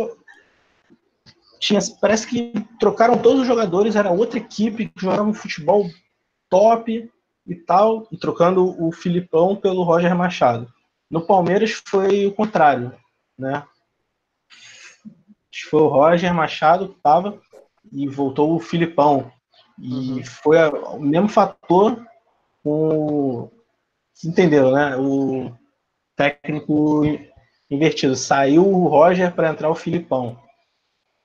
C: Tinha, parece que trocaram todos os jogadores, era outra equipe que jogava um futebol top e tal, e trocando o Filipão pelo Roger Machado. No Palmeiras foi o contrário, né? Foi o Roger Machado que estava e voltou o Filipão. E uhum. foi a, o mesmo fator com entendeu, né? O técnico invertido. Saiu o Roger para entrar o Filipão.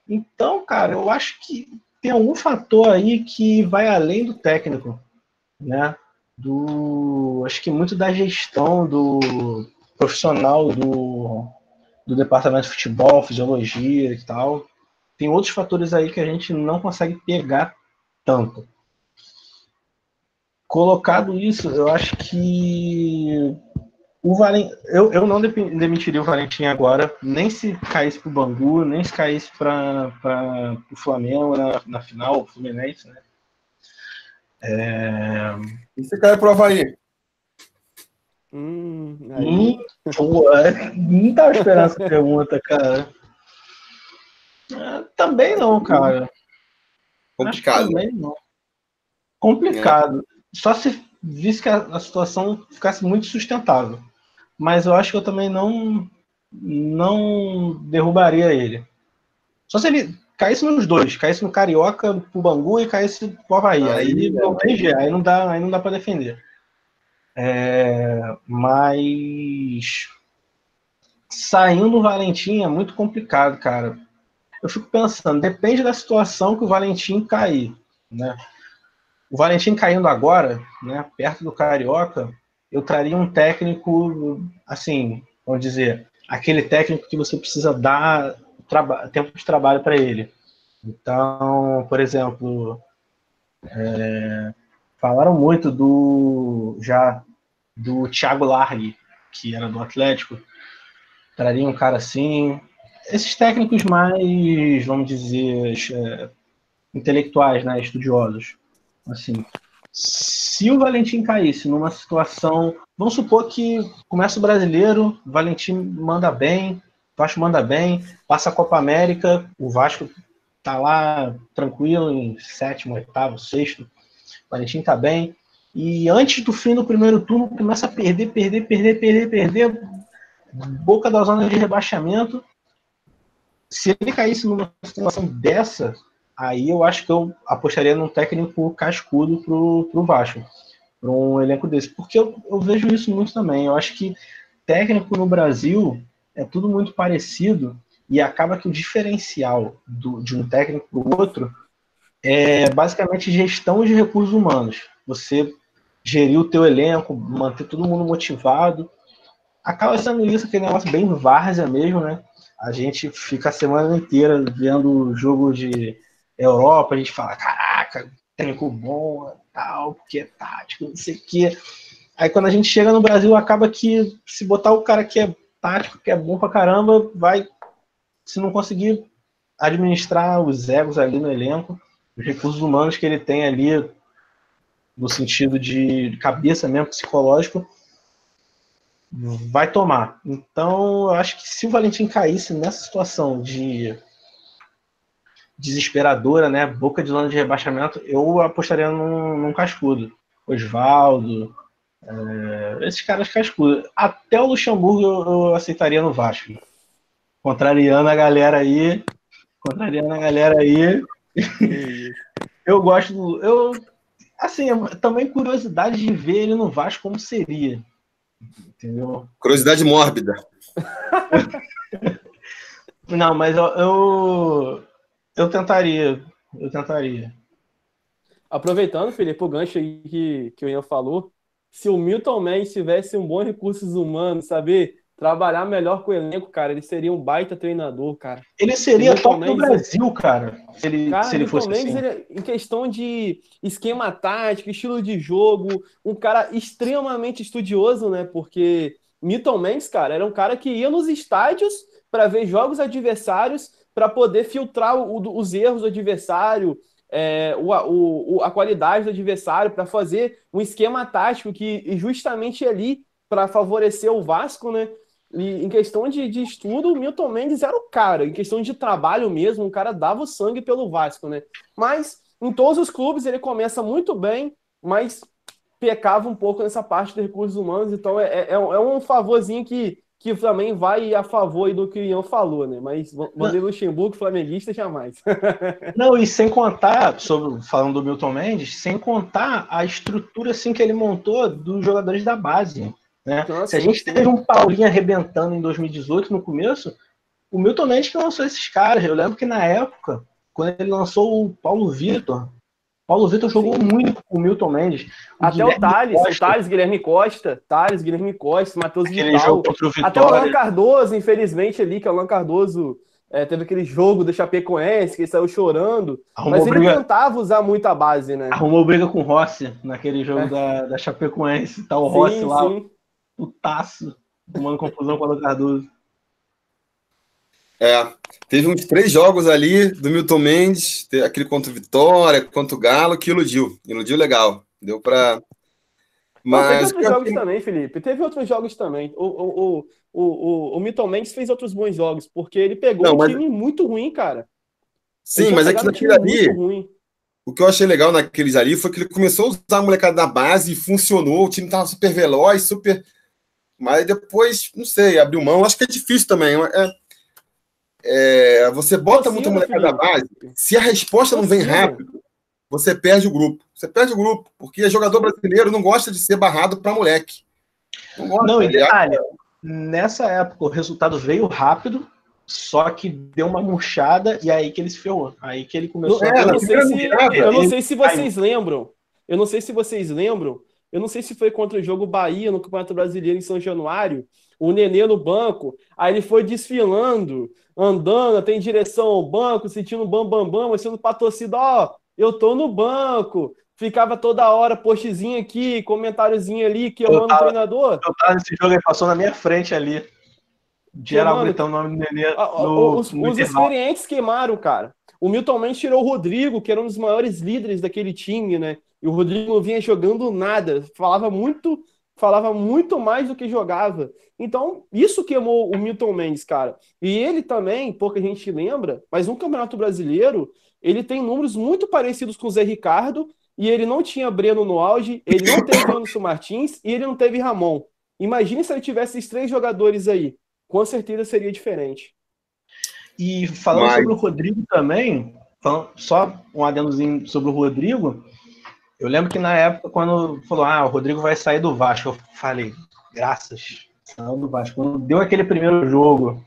C: Então, cara, eu acho que tem algum fator aí que vai além do técnico, né? Do, acho que muito da gestão do profissional do, do departamento de futebol, fisiologia e tal. Tem outros fatores aí que a gente não consegue pegar tanto. Colocado isso, eu acho que o Valen... eu, eu não demitiria o Valentim agora, nem se caísse para o Bangu, nem se caísse para o Flamengo na, na final, o Fluminense, né?
A: É... E se cai para o Havaí?
C: Hum, aí... hum, pô, é, não estava esperando essa pergunta, cara. É, também não, cara.
A: Complicado. Também não.
C: Complicado. É. Só se visse que a, a, situação ficasse muito sustentável. Mas eu acho que eu também não não derrubaria ele. Só se ele caísse nos dois, caísse no Carioca, pro Bangu e caísse pro Havaí. Aí, aí não tem jeito, aí não dá, aí não dá para defender. É, mas saindo o Valentim é muito complicado, cara. Eu fico pensando, depende da situação que o Valentim cair, né? O Valentim caindo agora, né, perto do Carioca, eu traria um técnico, assim, vamos dizer, aquele técnico que você precisa dar tempo de trabalho para ele. Então, por exemplo, é, falaram muito do já do Thiago Largue, que era do Atlético. Traria um cara assim. Esses técnicos mais, vamos dizer, é, intelectuais, né, estudiosos. Assim, se o Valentim caísse numa situação, vamos supor que começa o brasileiro, o Valentim manda bem, o Vasco manda bem, passa a Copa América, o Vasco tá lá tranquilo em sétimo, oitavo, sexto, o Valentim tá bem, e antes do fim do primeiro turno começa a perder, perder, perder, perder, perder, boca da zona de rebaixamento. Se ele caísse numa situação dessa, aí eu acho que eu apostaria num técnico cascudo pro, pro Vasco, para um elenco desse. Porque eu, eu vejo isso muito também. Eu acho que técnico no Brasil é tudo muito parecido e acaba que o diferencial do, de um técnico para outro é basicamente gestão de recursos humanos. Você gerir o teu elenco, manter todo mundo motivado. Acaba sendo isso, aquele negócio bem várzea mesmo, né? A gente fica a semana inteira vendo jogos de Europa, a gente fala, caraca, técnico bom, tal, porque é tático, não sei o quê. Aí quando a gente chega no Brasil, acaba que se botar o cara que é tático, que é bom pra caramba, vai, se não conseguir administrar os egos ali no elenco, os recursos humanos que ele tem ali, no sentido de cabeça mesmo, psicológico, vai tomar. Então, eu acho que se o Valentim caísse nessa situação de desesperadora, né? Boca de zona de rebaixamento, eu apostaria num, num cascudo. Osvaldo, é, esses caras cascudos. Até o Luxemburgo eu, eu, aceitaria no Vasco. Contrariando a galera aí. Contrariando a galera aí. (laughs) eu gosto do. Eu, assim, também curiosidade de ver ele no Vasco como seria. Entendeu?
A: Curiosidade mórbida. (laughs)
C: Não, mas eu, eu, eu tentaria. Eu tentaria.
B: Aproveitando, Felipe, o gancho aí que, que o Ian falou, se o Milton Mendes tivesse um bom recursos humanos, saber trabalhar melhor com o elenco, cara, ele seria um baita treinador, cara.
C: Ele seria top Mendes, no Brasil, cara. Se ele, cara, se ele fosse Mendes, assim.
B: ele, em questão de esquema tático, estilo de jogo, um cara extremamente estudioso, né? Porque Milton Mendes, cara, era um cara que ia nos estádios para ver jogos adversários para poder filtrar o, os erros do adversário, é, o, o, a qualidade do adversário, para fazer um esquema tático que justamente ali para favorecer o Vasco, né? E em questão de, de estudo, o Milton Mendes era o cara. Em questão de trabalho mesmo, o cara dava o sangue pelo Vasco, né? Mas em todos os clubes ele começa muito bem, mas pecava um pouco nessa parte de recursos humanos. Então é, é, é um favorzinho que que também vai a favor do que o Ian falou, né? Mas Vanderlei Luxemburgo, flamenguista, jamais. (laughs)
C: Não, e sem contar, sobre, falando do Milton Mendes, sem contar a estrutura assim que ele montou dos jogadores da base. Né? Nossa, Se a gente teve um Paulinho arrebentando em 2018, no começo, o Milton Mendes que lançou esses caras. Eu lembro que na época, quando ele lançou o Paulo Vitor, Paulo Vitor jogou Sim. muito com o Milton Mendes.
B: O Até Guilherme o Thales, Costa. o Thales, Guilherme Costa, Thales, Guilherme Costa, Matheus Vital. O Até o Alan Cardoso, infelizmente, ali, que o Alan Cardoso é, teve aquele jogo do Chapecoense, que ele saiu chorando. Arrumou mas ele briga... tentava usar muito a base, né?
C: Arrumou briga com o Rossi naquele jogo é. da, da Chapecoense. Tá o sim, Rossi lá. Sim. putaço, tomando confusão com o Cardoso.
A: É, teve uns três jogos ali do Milton Mendes, aquele contra o Vitória, contra o Galo, que iludiu. Iludiu legal. Deu para.
B: Mas. teve outros jogos também, Felipe. Teve outros jogos também. O, o, o, o, o Milton Mendes fez outros bons jogos, porque ele pegou Não, um mas... time muito ruim, cara.
A: Sim, mas é que naquele ali. O que eu achei legal naqueles ali foi que ele começou a usar a molecada da base e funcionou. O time tava super veloz, super. Mas depois, não sei, abriu mão. Acho que é difícil também. É, é, você bota muita molecada da base, se a resposta não vem rápido, você perde o grupo. Você perde o grupo, porque jogador brasileiro não gosta de ser barrado para moleque.
C: Não, gosta, não e detalhe, nessa época o resultado veio rápido, só que deu uma murchada e aí que ele se ferrou. Aí que ele começou
B: é, a. Eu não, sei se, eu não sei se vocês lembram. Eu não sei se vocês lembram. Eu não sei se foi contra o jogo Bahia no Campeonato Brasileiro em São Januário. O Nenê no banco. Aí ele foi desfilando, andando, até em direção ao banco, sentindo bam bam bam, mostrando pra torcida, ó, eu tô no banco. Ficava toda hora postzinho aqui, comentáriozinho ali, que eu, eu amo treinador.
C: Eu tava nesse jogo, ele passou na minha frente ali. Geral gritando o nome do Nenê.
B: No, os, no os experientes queimaram, cara. O Milton Mendes tirou o Rodrigo, que era um dos maiores líderes daquele time, né? E o Rodrigo não vinha jogando nada. Falava muito falava muito mais do que jogava. Então, isso queimou o Milton Mendes, cara. E ele também, pouca gente lembra, mas no Campeonato Brasileiro, ele tem números muito parecidos com o Zé Ricardo, e ele não tinha Breno no auge, ele não teve (coughs) Anderson Martins e ele não teve Ramon. Imagine se ele tivesse esses três jogadores aí. Com certeza seria diferente.
C: E falando mas... sobre o Rodrigo também, só um adendozinho sobre o Rodrigo, eu lembro que na época, quando falou, ah, o Rodrigo vai sair do Vasco, eu falei, graças, saiu do Vasco. Quando deu aquele primeiro jogo,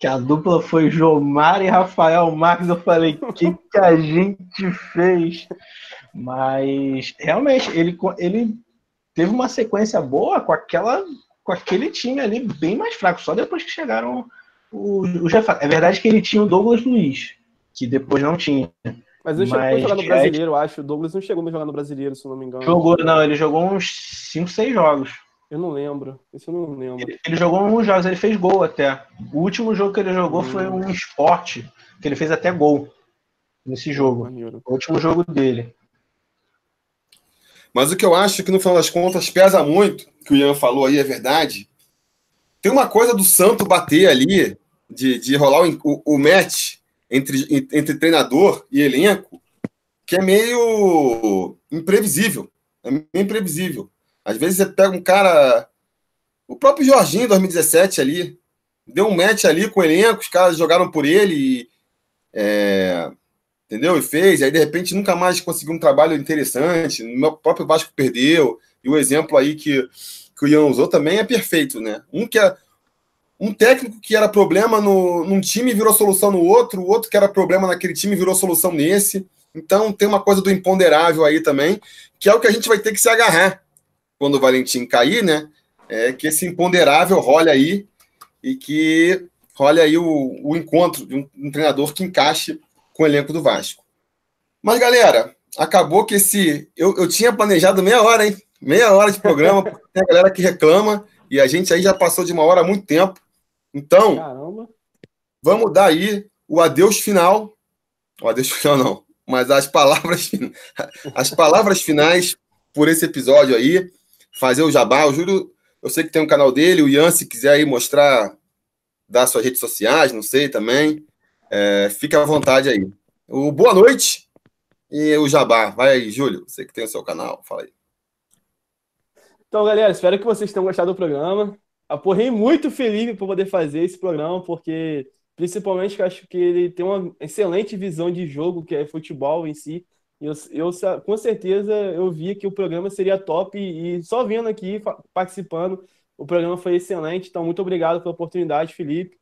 C: que a dupla foi Jomar e Rafael Marques, eu falei, o que, que a gente fez? Mas, realmente, ele, ele teve uma sequência boa com aquela com aquele time ali bem mais fraco, só depois que chegaram os, os É verdade que ele tinha o Douglas Luiz, que depois não tinha.
B: Mas ele chegou a jogar no brasileiro, é... acho. O Douglas não chegou a jogar no brasileiro, se não me engano.
C: Jogou, não, ele jogou uns 5, 6 jogos.
B: Eu não lembro. Isso eu não lembro.
C: Ele, ele, jogou alguns jogos, ele fez gol até. O último jogo que ele jogou hum. foi um esporte, que ele fez até gol nesse jogo. Maneiro. O último jogo dele.
A: Mas o que eu acho que no final das contas pesa muito, que o Ian falou aí é verdade. Tem uma coisa do Santo bater ali, de, de rolar o, o, o match entre, entre treinador e elenco que é meio imprevisível. É meio imprevisível. Às vezes você pega um cara. O próprio Jorginho, em 2017, ali, deu um match ali com o elenco, os caras jogaram por ele e. É, entendeu? E fez, aí de repente nunca mais conseguiu um trabalho interessante. O próprio Vasco perdeu. E o exemplo aí que, que o Ian usou também é perfeito, né? Um que é um técnico que era problema no, num time virou solução no outro, o outro que era problema naquele time virou solução nesse. Então tem uma coisa do imponderável aí também, que é o que a gente vai ter que se agarrar quando o Valentim cair, né? É que esse imponderável role aí e que role aí o, o encontro de um, um treinador que encaixe com o elenco do Vasco. Mas, galera, acabou que esse. Eu, eu tinha planejado meia hora, hein? Meia hora de programa, (laughs) porque tem a galera que reclama, e a gente aí já passou de uma hora há muito tempo. Então, Caramba. vamos dar aí o adeus final. O adeus (laughs) final não, mas as palavras, as palavras finais por esse episódio aí. Fazer o jabá. O Júlio, eu sei que tem um canal dele. O Ian, se quiser aí mostrar, dar suas redes sociais, não sei também. É, fica à vontade aí. O boa noite e o jabá. Vai aí, Júlio. Você que tem o seu canal, fala aí.
B: Então, galera, espero que vocês tenham gostado do programa aporrei muito o Felipe para poder fazer esse programa, porque principalmente que acho que ele tem uma excelente visão de jogo, que é futebol em si. Eu, eu com certeza eu vi que o programa seria top e, só vindo aqui participando, o programa foi excelente. Então, muito obrigado pela oportunidade, Felipe.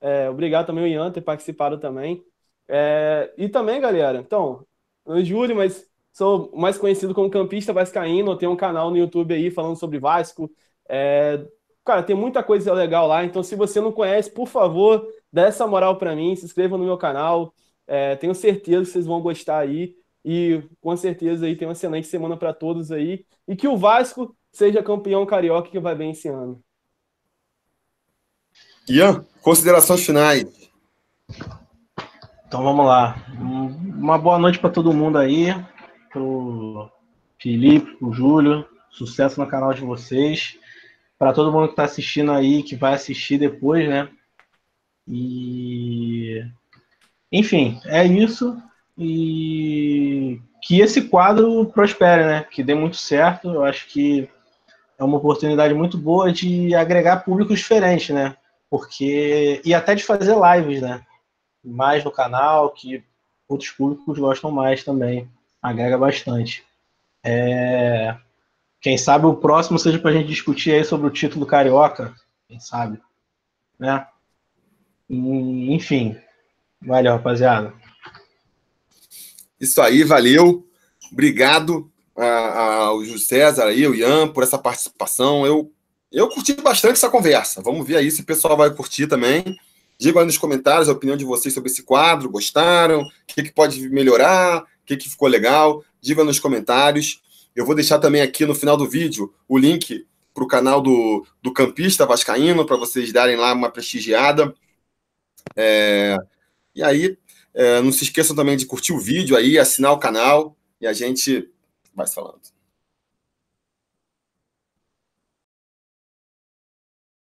B: É, obrigado também o Ian ter participado também. É, e também, galera, então, eu juro, mas sou mais conhecido como campista vascaíno, eu tenho um canal no YouTube aí falando sobre Vasco, é, Cara, tem muita coisa legal lá, então se você não conhece, por favor, dê essa moral para mim, se inscreva no meu canal. É, tenho certeza que vocês vão gostar aí. E com certeza aí tem uma excelente semana para todos aí. E que o Vasco seja campeão carioca que vai bem esse ano.
A: Ian, considerações finais.
C: Então vamos lá. Uma boa noite para todo mundo aí, pro Felipe, pro Júlio, sucesso no canal de vocês. Para todo mundo que está assistindo aí, que vai assistir depois, né? E enfim, é isso. E que esse quadro prospere, né? Que dê muito certo. Eu acho que é uma oportunidade muito boa de agregar públicos diferentes, né? Porque e até de fazer lives, né? Mais no canal, que outros públicos gostam mais também. Agrega bastante. É... Quem sabe o próximo seja para a gente discutir aí sobre o título carioca. Quem sabe, né? Enfim, valeu, rapaziada.
A: Isso aí, valeu. Obrigado ao Júlio César aí, o Ian, por essa participação. Eu, eu curti bastante essa conversa. Vamos ver aí se o pessoal vai curtir também. Diga aí nos comentários a opinião de vocês sobre esse quadro. Gostaram? O que, que pode melhorar? O que, que ficou legal? Diga nos comentários. Eu vou deixar também aqui no final do vídeo o link para o canal do, do Campista Vascaíno, para vocês darem lá uma prestigiada. É, e aí, é, não se esqueçam também de curtir o vídeo aí, assinar o canal e a gente vai falando.